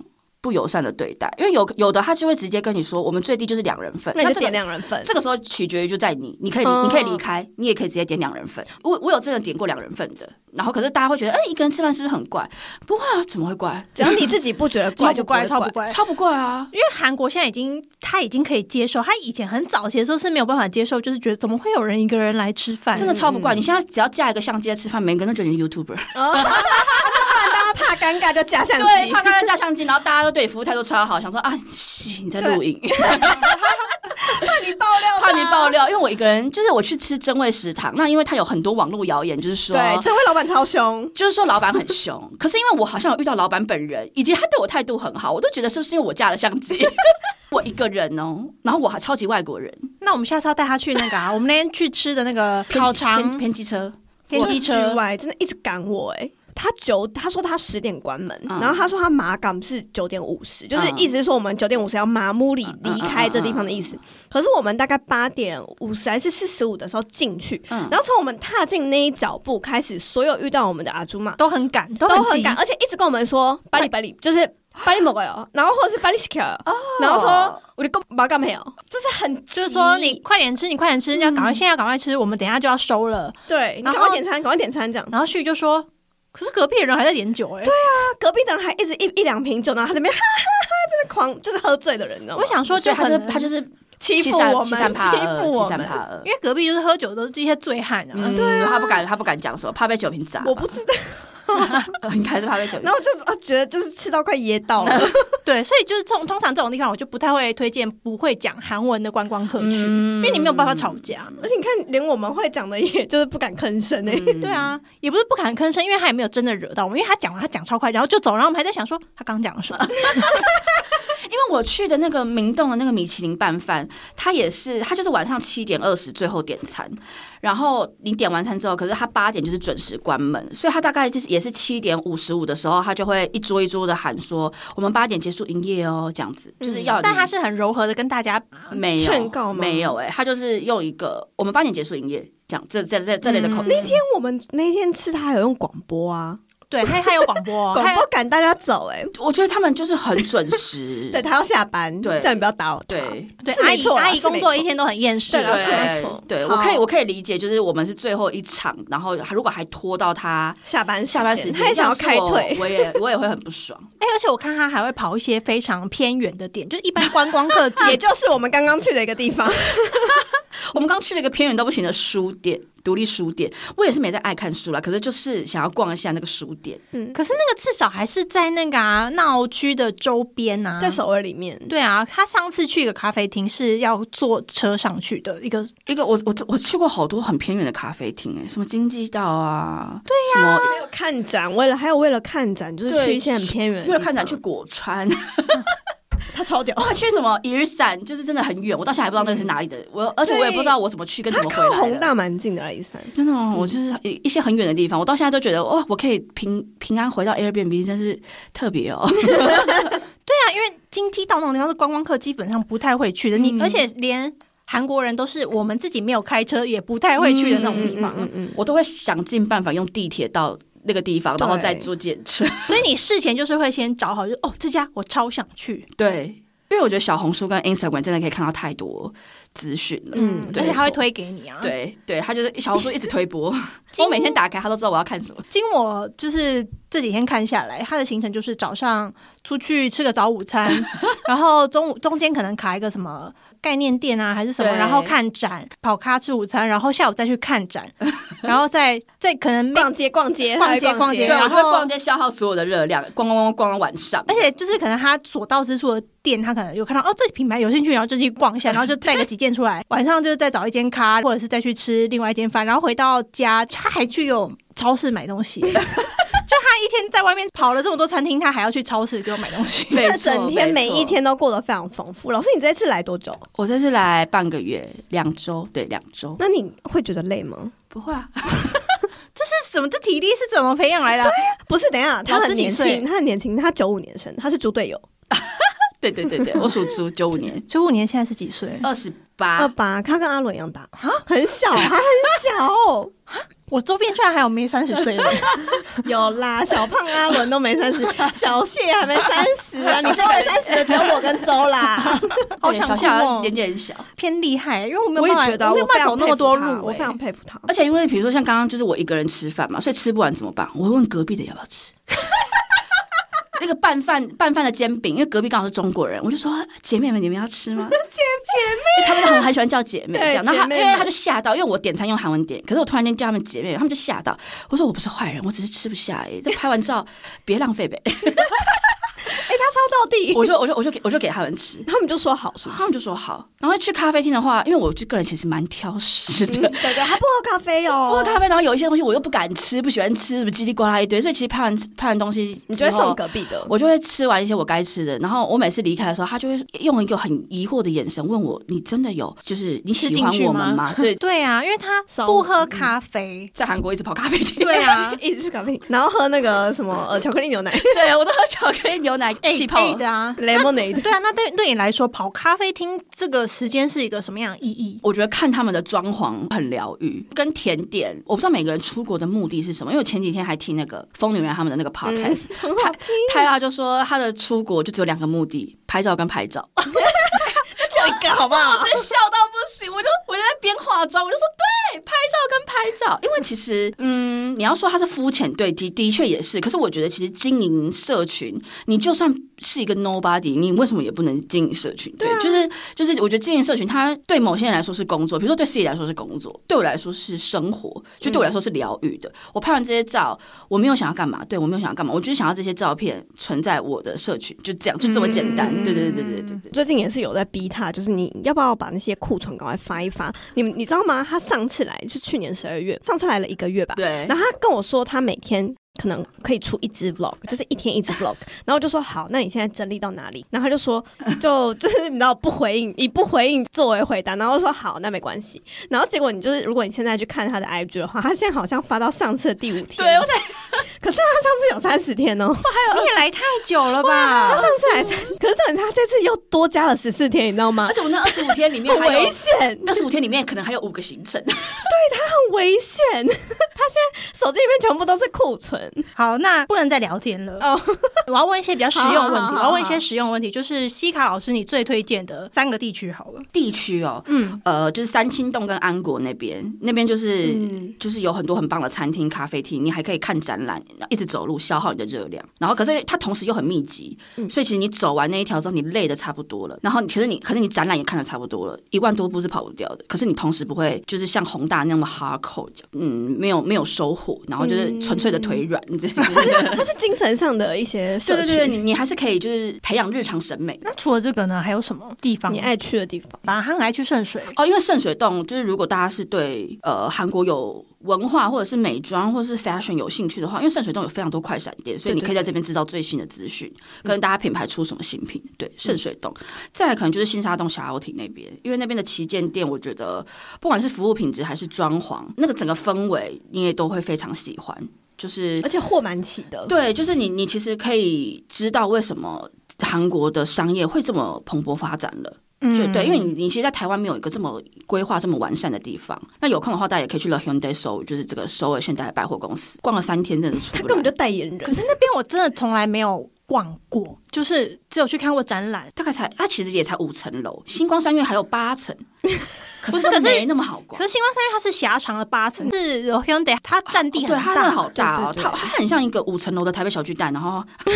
不友善的对待，因为有有的他就会直接跟你说，我们最低就是两人份，那你就点两人份。这个时候取决于就在你，你可以、嗯你可以离开，你也可以直接点两人份。我我有真的点过两人份的，然后可是大家会觉得，哎、一个人吃饭是不是很怪？不会啊，怎么会怪？只要你自己不觉得怪，超不怪，超不怪。超不怪啊！因为韩国现在已经，他已经可以接受，他以前很早期的时候是没有办法接受，就是觉得怎么会有人一个人来吃饭？真的超不怪。你现在只要架一个相机在吃饭，每个人都觉得你是 YouTuber，怕尴尬就加相机。对，怕尴尬架相机，然后大家都对你服务态度超好，想说啊，西你在录影，怕你爆料，怕你爆。料。因为我一个人，就是我去吃真味食堂，那因为他有很多网络谣言，就是说。对，这位老板超凶。就是说老板很凶，可是因为我好像有遇到老板本人，以及他对我态度很好，我都觉得是不是因为我架了相机，我一个人哦，然后我还超级外国人，那我们下次要带他去那个啊，我们那天去吃的那个烤偏肠偏机车，偏机之车，外，真的一直赶我哎、他九，他说他十点关门，嗯。然后他说他马港是九点五十，就是嗯。意思是说我们九点五十要麻木里嗯离开这地方的意思。可是我们大概八点五十还是四十五的时候进去，嗯。然后从我们踏进那一脚步开始，所有遇到我们的阿朱玛都很赶，都急都很赶，而且一直跟我们说巴里巴里，就是巴里某个哟，然后或者是巴里西克，然后说我的公马港没有，就是很就是说急你快点吃，你快点吃，你要赶快，现在要赶快吃，我们等一下就要收了。对，你然后赶快点餐，赶快点餐这样。然后旭就说：“可是隔壁的人还在点酒哎、对啊，隔壁的人还一直一一两瓶酒，然后他这边 哈哈哈这边狂就是喝醉的人，你知道吗？我想说所以他就是他就是欺负我们，欺负我们。因为隔壁就是喝酒都是这些醉汉啊。嗯，对他不敢，他不敢讲什么，怕被酒瓶砸。我不知道，应该是怕被酒瓶然后我就啊觉得就是吃到快噎到了。对，所以就是通通常这种地方，我就不太会推荐不会讲韩文的观光客去，嗯因为你没有办法吵架。而且你看，连我们会讲的，也就是不敢吭声哎、嗯对啊，也不是不敢吭声，因为他也没有真的惹到我们，因为他讲完他讲超快，然后就走，然后我们还在想说他刚讲了什么。因为我去的那个明洞的那个米其林拌饭，它也是，它就是晚上七点二十最后点餐，然后你点完餐之后，可是它八点就是准时关门，所以它大概就是也是七点五十五的时候，它就会一桌一桌的喊说，我们八点结束营业哦，这样子，就是要你。但它是很柔和的跟大家没有劝告吗没有哎、他就是用一个我们八点结束营业，这样这这这这类的口气。那天我们那天吃，他还有用广播啊，对他他有广播，广播赶大家走、哎，我觉得他们就是很准时，对他要下班，对叫你不要打扰他。对。对阿姨阿姨工作一天都很厌世对没错对，我可以，我可以理解，就是我们是最后一场，然后如果还拖到他下班下班时间，他也想要开腿我，我也我也会很不爽。哎，而且我看他还会跑一些非常偏远的点，就是一般观光客也就是我们刚刚去的一个地方。我们刚去了一个偏远到不行的书店，独立书店。我也是没在爱看书啦，可是就是想要逛一下那个书店。嗯。可是那个至少还是在那个啊闹区的周边啊，在首尔里面，对啊，他上次去一个咖啡厅是要坐车上去的一个，一个我我我去过好多很偏远的咖啡厅，哎，什么经济道啊，对呀、什么还有看展，为了还有为了看展，就是去一些很偏远为了看展去果川，他超屌，哇，去什么一日山，就是真的很远，我到现在还不知道那是哪里的，我而且我也不知道我怎么去跟怎他么回来的。靠宏大蛮近的啦，一三。真的吗？我就是一一些很远的地方，我到现在都觉得哇，我可以平平安回到 Airbnb，真是特别哦。对啊，因为金鸡道那种地方是观光客基本上不太会去的，你、嗯而且连韩国人都是我们自己没有开车也不太会去的那种地方，嗯嗯，我都会想尽办法用地铁到那个地方，然后再做检车。所以你事前就是会先找好，就哦这家我超想去，对，因为我觉得小红书跟 Instagram 真的可以看到太多资讯了。嗯而且他会推给你啊。，对对，他就是小红书一直推播，我每天打开，他都知道我要看什么。经我就是这几天看下来，他的行程就是早上出去吃个早午餐，然后中午中间可能卡一个什么概念店啊，还是什么，然后看展，跑咖吃午餐，然后下午再去看展，然后再再可能逛街逛街 逛街逛街然后我就会逛街消耗所有的热量，逛逛逛逛到晚上。而且就是可能他所到之处的店，他可能有看到哦，这品牌有兴趣，然后就去逛一下，然后就带个几件出来，晚上就是再找一间咖，或者是再去吃另外一间饭，然后回到家他还去有超市买东西。就他一天在外面跑了这么多餐厅，他还要去超市给我买东西。没错那整天每一天都过得非常丰富。老师，你这次来多久？我这次来半个月，两周，对，两周。那你会觉得累吗？不会啊，这是什么？这体力是怎么培养来的啊？不是，等一下，他很年轻，他很年轻，他九五年生，他是猪队友，对对对对，我属猪，九五年，九五年现在是几岁？二十八二八。八，他跟阿伦一样大，很小，他很小，我周边居然还有没三十岁的，有啦，小胖阿伦都没三十，小谢还没三十啊，你周围三十的只有我跟周啦。对好想小谢好像哦年纪很小，偏厉害，因为我没有办法，觉得啊，我没有办法走那么多路、我非欸常佩服他。而且因为比如说像刚刚就是我一个人吃饭嘛，所以吃不完怎么办？我会问隔壁的要不要吃。那个拌饭拌饭的煎饼，因为隔壁刚好是中国人，我就说姐妹们，你们要吃吗？姐姐妹，他们就很很喜欢叫姐妹这样。对然后他因为他就吓到，因为我点餐用韩文点，可是我突然间叫他们姐妹，他们就吓到。我说我不是坏人，我只是吃不下而已。这拍完照别浪费呗。哎，他超到地，我就我就我就给我就给他们吃。他们就说好，是吗？他们就说好，然后去咖啡厅的话，因为我这个人其实蛮挑食的，对对，他不喝咖啡哦，不喝咖啡，然后有一些东西我又不敢吃，不喜欢吃，什么叽里呱啦一堆，所以其实拍完拍完东西你就会送，隔壁的。我就会吃完一些我该吃的，然后我每次离开的时候，他就会用一个很疑惑的眼神问我：“你真的有就是你喜欢我们吗？”对，对啊，因为他不喝咖啡。在韩国一直跑咖啡厅，对啊，一直去咖啡厅，然后喝那个什么呃巧克力牛奶对我都喝巧克力牛奶气泡。A 的啊。lemonade，对啊，那对对你来说，跑咖啡厅这个时间是一个什么样的意义？我觉得看他们的装潢很疗愈，跟甜点，我不知道每个人出国的目的是什么。因为我前几天还听那个疯女人他们的那个 podcast，、很好听。泰拉就说他的出国就只有两个目的：拍照跟拍照。一个好不好？我真笑到不行，我就我就在边化妆，我就说对，拍照跟拍照，因为其实嗯，你要说它是肤浅，对的的确也是，可是我觉得其实经营社群，你就算是一个 nobody，你为什么也不能经营社群？对，就是就是我觉得经营社群，它对某些人来说是工作，比如说对 C 来说是工作，对我来说是生活，就对我来说是疗愈的。我拍完这些照，我没有想要干嘛，对我没有想要干嘛，我就是想要这些照片存在我的社群，就这样，就这么简单。对对对对对对对。最近也是有在逼他，就是你要不要把那些库存赶快发一发？你们你知道吗？他上次来是去年十二月，上次来了一个月吧。对，然后他跟我说，他每天可能可以出一支 vlog，就是一天一支 vlog。然后就说好，那你现在整理到哪里？然后他就说就就是你知道不回应，以不回应作为回答。然后说好，那没关系。然后结果你就是如果你现在去看他的 IG 的话，他现在好像发到上次的第五天。对，我在可是他上次有三十天哦，你也来太久了吧？他上次来三，可是他这次又多加了十四天，你知道吗而？且我那二十五天里面很还有危险，二十五天里面可能还有五个行程，对他很危险。他现在手机里面全部都是库存好，那不能再聊天了。哦。我要问一些比较实用的问题，好好好我要问一些实用的问题，就是西卡老师你最推荐的三个地区好了。地区哦，嗯，呃，就是三清洞跟安国那边，那边就是、就是有很多很棒的餐厅、咖啡厅，你还可以看展览，一直走路消耗你的热量。然后可是它同时又很密集，所以其实你走完那一条之后，你累的差不多了。然后你其实你可是你展览也看的差不多了，一万多步是跑不掉的。可是你同时不会就是像宏大那么 hardcore，嗯，没有没有收获，然后就是纯粹的腿软这样。它是精神上的一些 对，对对，你你还是可以就是培养日常审美。那除了这个呢，还有什么地方？你爱去的地方。反正他很爱去圣水。哦，因为圣水洞就是如果大家是对呃韩国有文化或者是美妆或者是 fashion 有兴趣的话，因为圣水洞有非常多快闪店，所以你可以在这边知道最新的资讯，跟大家品牌出什么新品。对，圣水洞，再来可能就是新沙洞霞欧亭那边，因为那边的旗舰店，我觉得不管是服务品质还是装潢，那个整个氛围你也都会非常喜欢。就是而且货蛮齐的，对，就是你，你其实可以知道为什么韩国的商业会这么蓬勃发展了。就对，因为你你其实，在台湾没有一个这么规划这么完善的地方。那有空的话，大家也可以去了 Hyundai s o，就是这个首尔现代百货公司，逛了三天，真的出。他根本就代言人。可是那边我真的从来没有逛过，就是只有去看过展览。大概才，它其实也才五层楼，星光三月还有八层，可是不是可是没那么好逛可。是星光三月它是狭长的八层，是 Hyundai 它占地很对，大，它真的好大哦，它它很像一个五层楼的台北小巨蛋，然后 你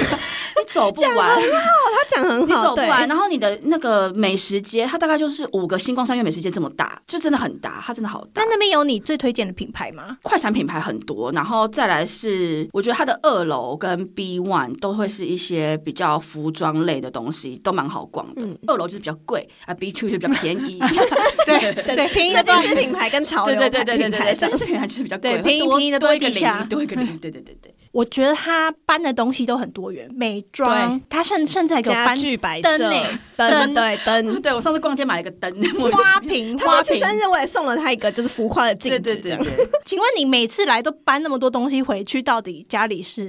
走不完，他讲很你好，你，走不完，然后你的那个美食街，它大概就是五个星光三月美食街这么大，就真的很大，它真的好大但。那边有你最推荐的品牌吗？快闪品牌很多，然后再来是，我觉得它的二楼跟 B one 都会是一些比较服装类的东西，都蛮好逛的。嗯二楼就是比较贵啊，B two 就比较便宜。对对，设计师品牌跟潮流对对对对设计师品牌就是比较贵，会多多一个零，多一个零，对对对对。我觉得他搬的东西都很多元，美妆，他甚甚至还给我搬具摆设灯欸灯灯对灯。对 我上次逛街买了一个灯，花瓶花瓶。他这次生日我也送了他一个就是浮夸的镜对子，对对对，请问你每次来都搬那么多东西回去，到底家里是？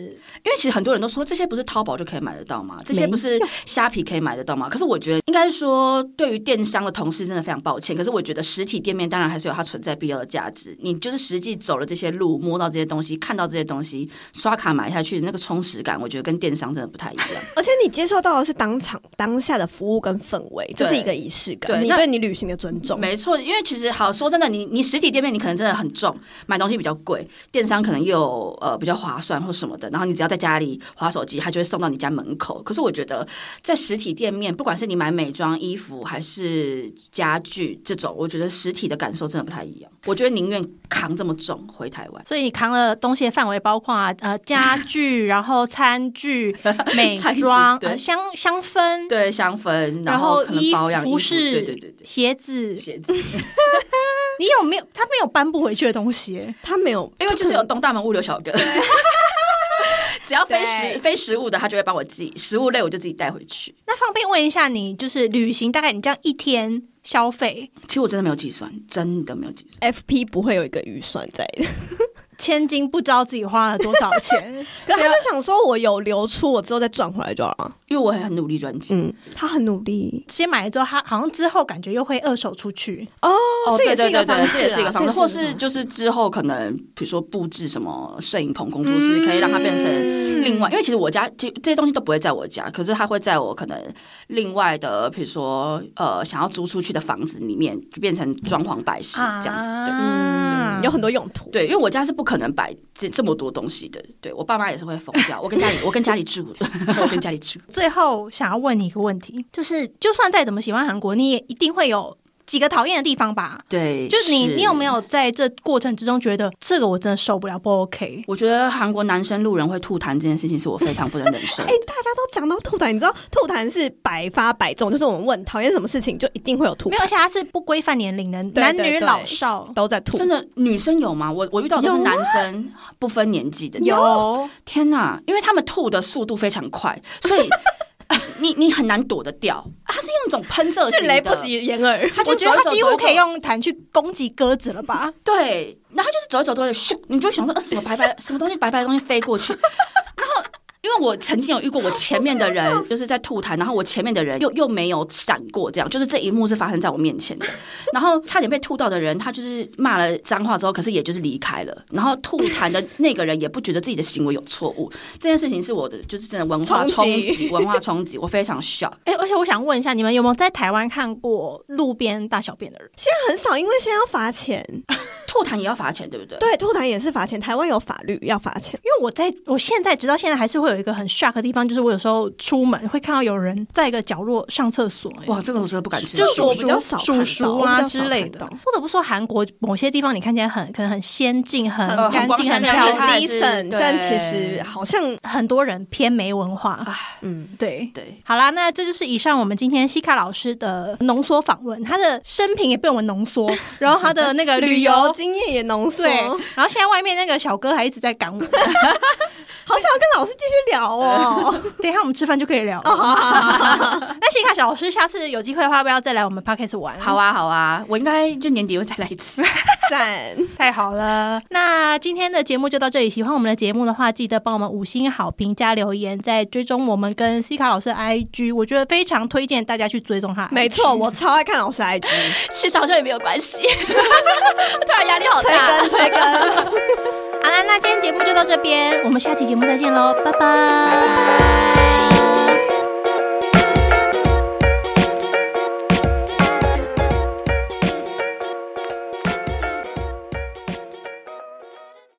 因为其实很多人都说这些不是淘宝就可以买得到吗？这些不是 虾皮可以买得到吗？可是我觉得应该是说，对于电商的同事真的非常抱歉。可是我觉得实体店面当然还是有它存在必要的价值。你就是实际走了这些路，摸到这些东西，看到这些东西，刷卡买下去那个充实感，我觉得跟电商真的不太一样。而且你接受到的是当场当下的服务跟氛围，这是一个仪式感，对你对你旅行的尊重。没错，因为其实好说真的，你你实体店面你可能真的很重，买东西比较贵，电商可能又呃比较划算或什么的，然后你只要在家里划手机，它就会送到你家门口。可是我觉得在实体店面，不管是你买美妆、衣服还是家具这种，我觉得实体的感受真的不太一样。我觉得宁愿扛这么重回台湾。所以你扛了东西的范围包括啊，呃，家具，然后餐具、美妆、呃香香氛，对香氛，然后可能衣保养衣服，服饰、对对对对，鞋子，鞋子，你有没有？他没有搬不回去的东西。他没有，因为就是有东大门物流小哥。只要非食非食物的，他就会帮我寄；食物类我就自己带回去。那方便问一下你，就是旅行大概你这样一天消费其实我真的没有计算，真的没有计算。FP 不会有一个预算在的，千金不知道自己花了多少钱，可是他就想说，我有流出，我之后再赚回来就好了。因为我很努力赚钱。嗯，他很努力先买了之后，他好像之后感觉又会二手出去。哦哦，这也是对对对对，一个方式这也是一个方式，或是就是之后可能比如说布置什么摄影棚、工作室，可以让它变成另外，因为其实我家就这些东西都不会在我家，可是它会在我可能另外的，比如说呃想要租出去的房子里面，就变成装潢摆饰这样子。对有很多用途。对，因为我家是不可能摆这这么多东西的，对我爸妈也是会疯掉。我跟家里，我跟家里住，我跟家里住。最后想要问你一个问题，就是就算再怎么喜欢韩国，你也一定会有几个讨厌的地方吧。对，就是你，你有没？有在这过程之中觉得这个我真的受不了，不 OK？我觉得韩国男生路人会吐痰这件事情是我非常不能忍受 哎、。大家都讲到吐痰，你知道吐痰是百发百中，就是我们问讨厌什么事情，就一定会有吐没有，而，且他是不规范年龄的，男女老少都在吐。真的，女生有吗？我我遇到的都是男生，不分年纪的。有。天哪，因为他们吐的速度非常快，所以 你你很难躲得掉。它是用一种喷射型的，迅雷不及掩耳，他就觉得他几乎可以用弹去攻击鸽子了吧？对，然后就是走一走都会咻，你就想说，呃，什么白白什么东西白白的东西飞过去，然后。因为我曾经有遇过，我前面的人 就是在吐痰，然后我前面的人又又没有闪过，这样就是这一幕是发生在我面前的，然后差点被吐到的人，他就是骂了脏话之后，可是也就是离开了，然后吐痰的那个人也不觉得自己的行为有错误，这件事情是我的就是真的文化冲击，文化冲击，我非常 shock。哎、而且我想问一下，你们有没有在台湾看过路边大小便的人？现在很少，因为现在要罚钱。吐痰也要罚钱，对不对？对，吐痰也是罚钱，台湾有法律要罚钱。因为我在我现在直到现在还是会有一个很 shock 的地方，就是我有时候出门会看到有人在一个角落上厕所、哎哇，这个我真的不敢接受这个。我比较少叔叔啊之类的，不得不说，韩国某些地方你看起来很可能很先进、很干净、很漂亮，丽它还是 decent，但其实好像很多人偏没文化。嗯，对，对，好啦，那这就是以上我们今天西卡老师的浓缩访问，他的生平也被我们浓缩，然后他的那个旅 旅游。游经验也浓缩，对，然后现在外面那个小哥还一直在赶我，好想要跟老师继续聊哦。等一下我们吃饭就可以聊了。哦，那西卡小老师下次有机会的话，要不要再来我们 podcast 玩？好啊，好啊，我应该就年底会再来一次。赞。太好了，那今天的节目就到这里。喜欢我们的节目的话，记得帮我们五星好评加留言，再追踪我们跟西卡老师的 IG，我觉得非常推荐大家去追踪他。没错，，我超爱看老师 IG，其实好像也没有关系，突然压力好催大。更催更。好了，那今天节目就到这边，我们下期节目再见喽，拜拜，拜拜。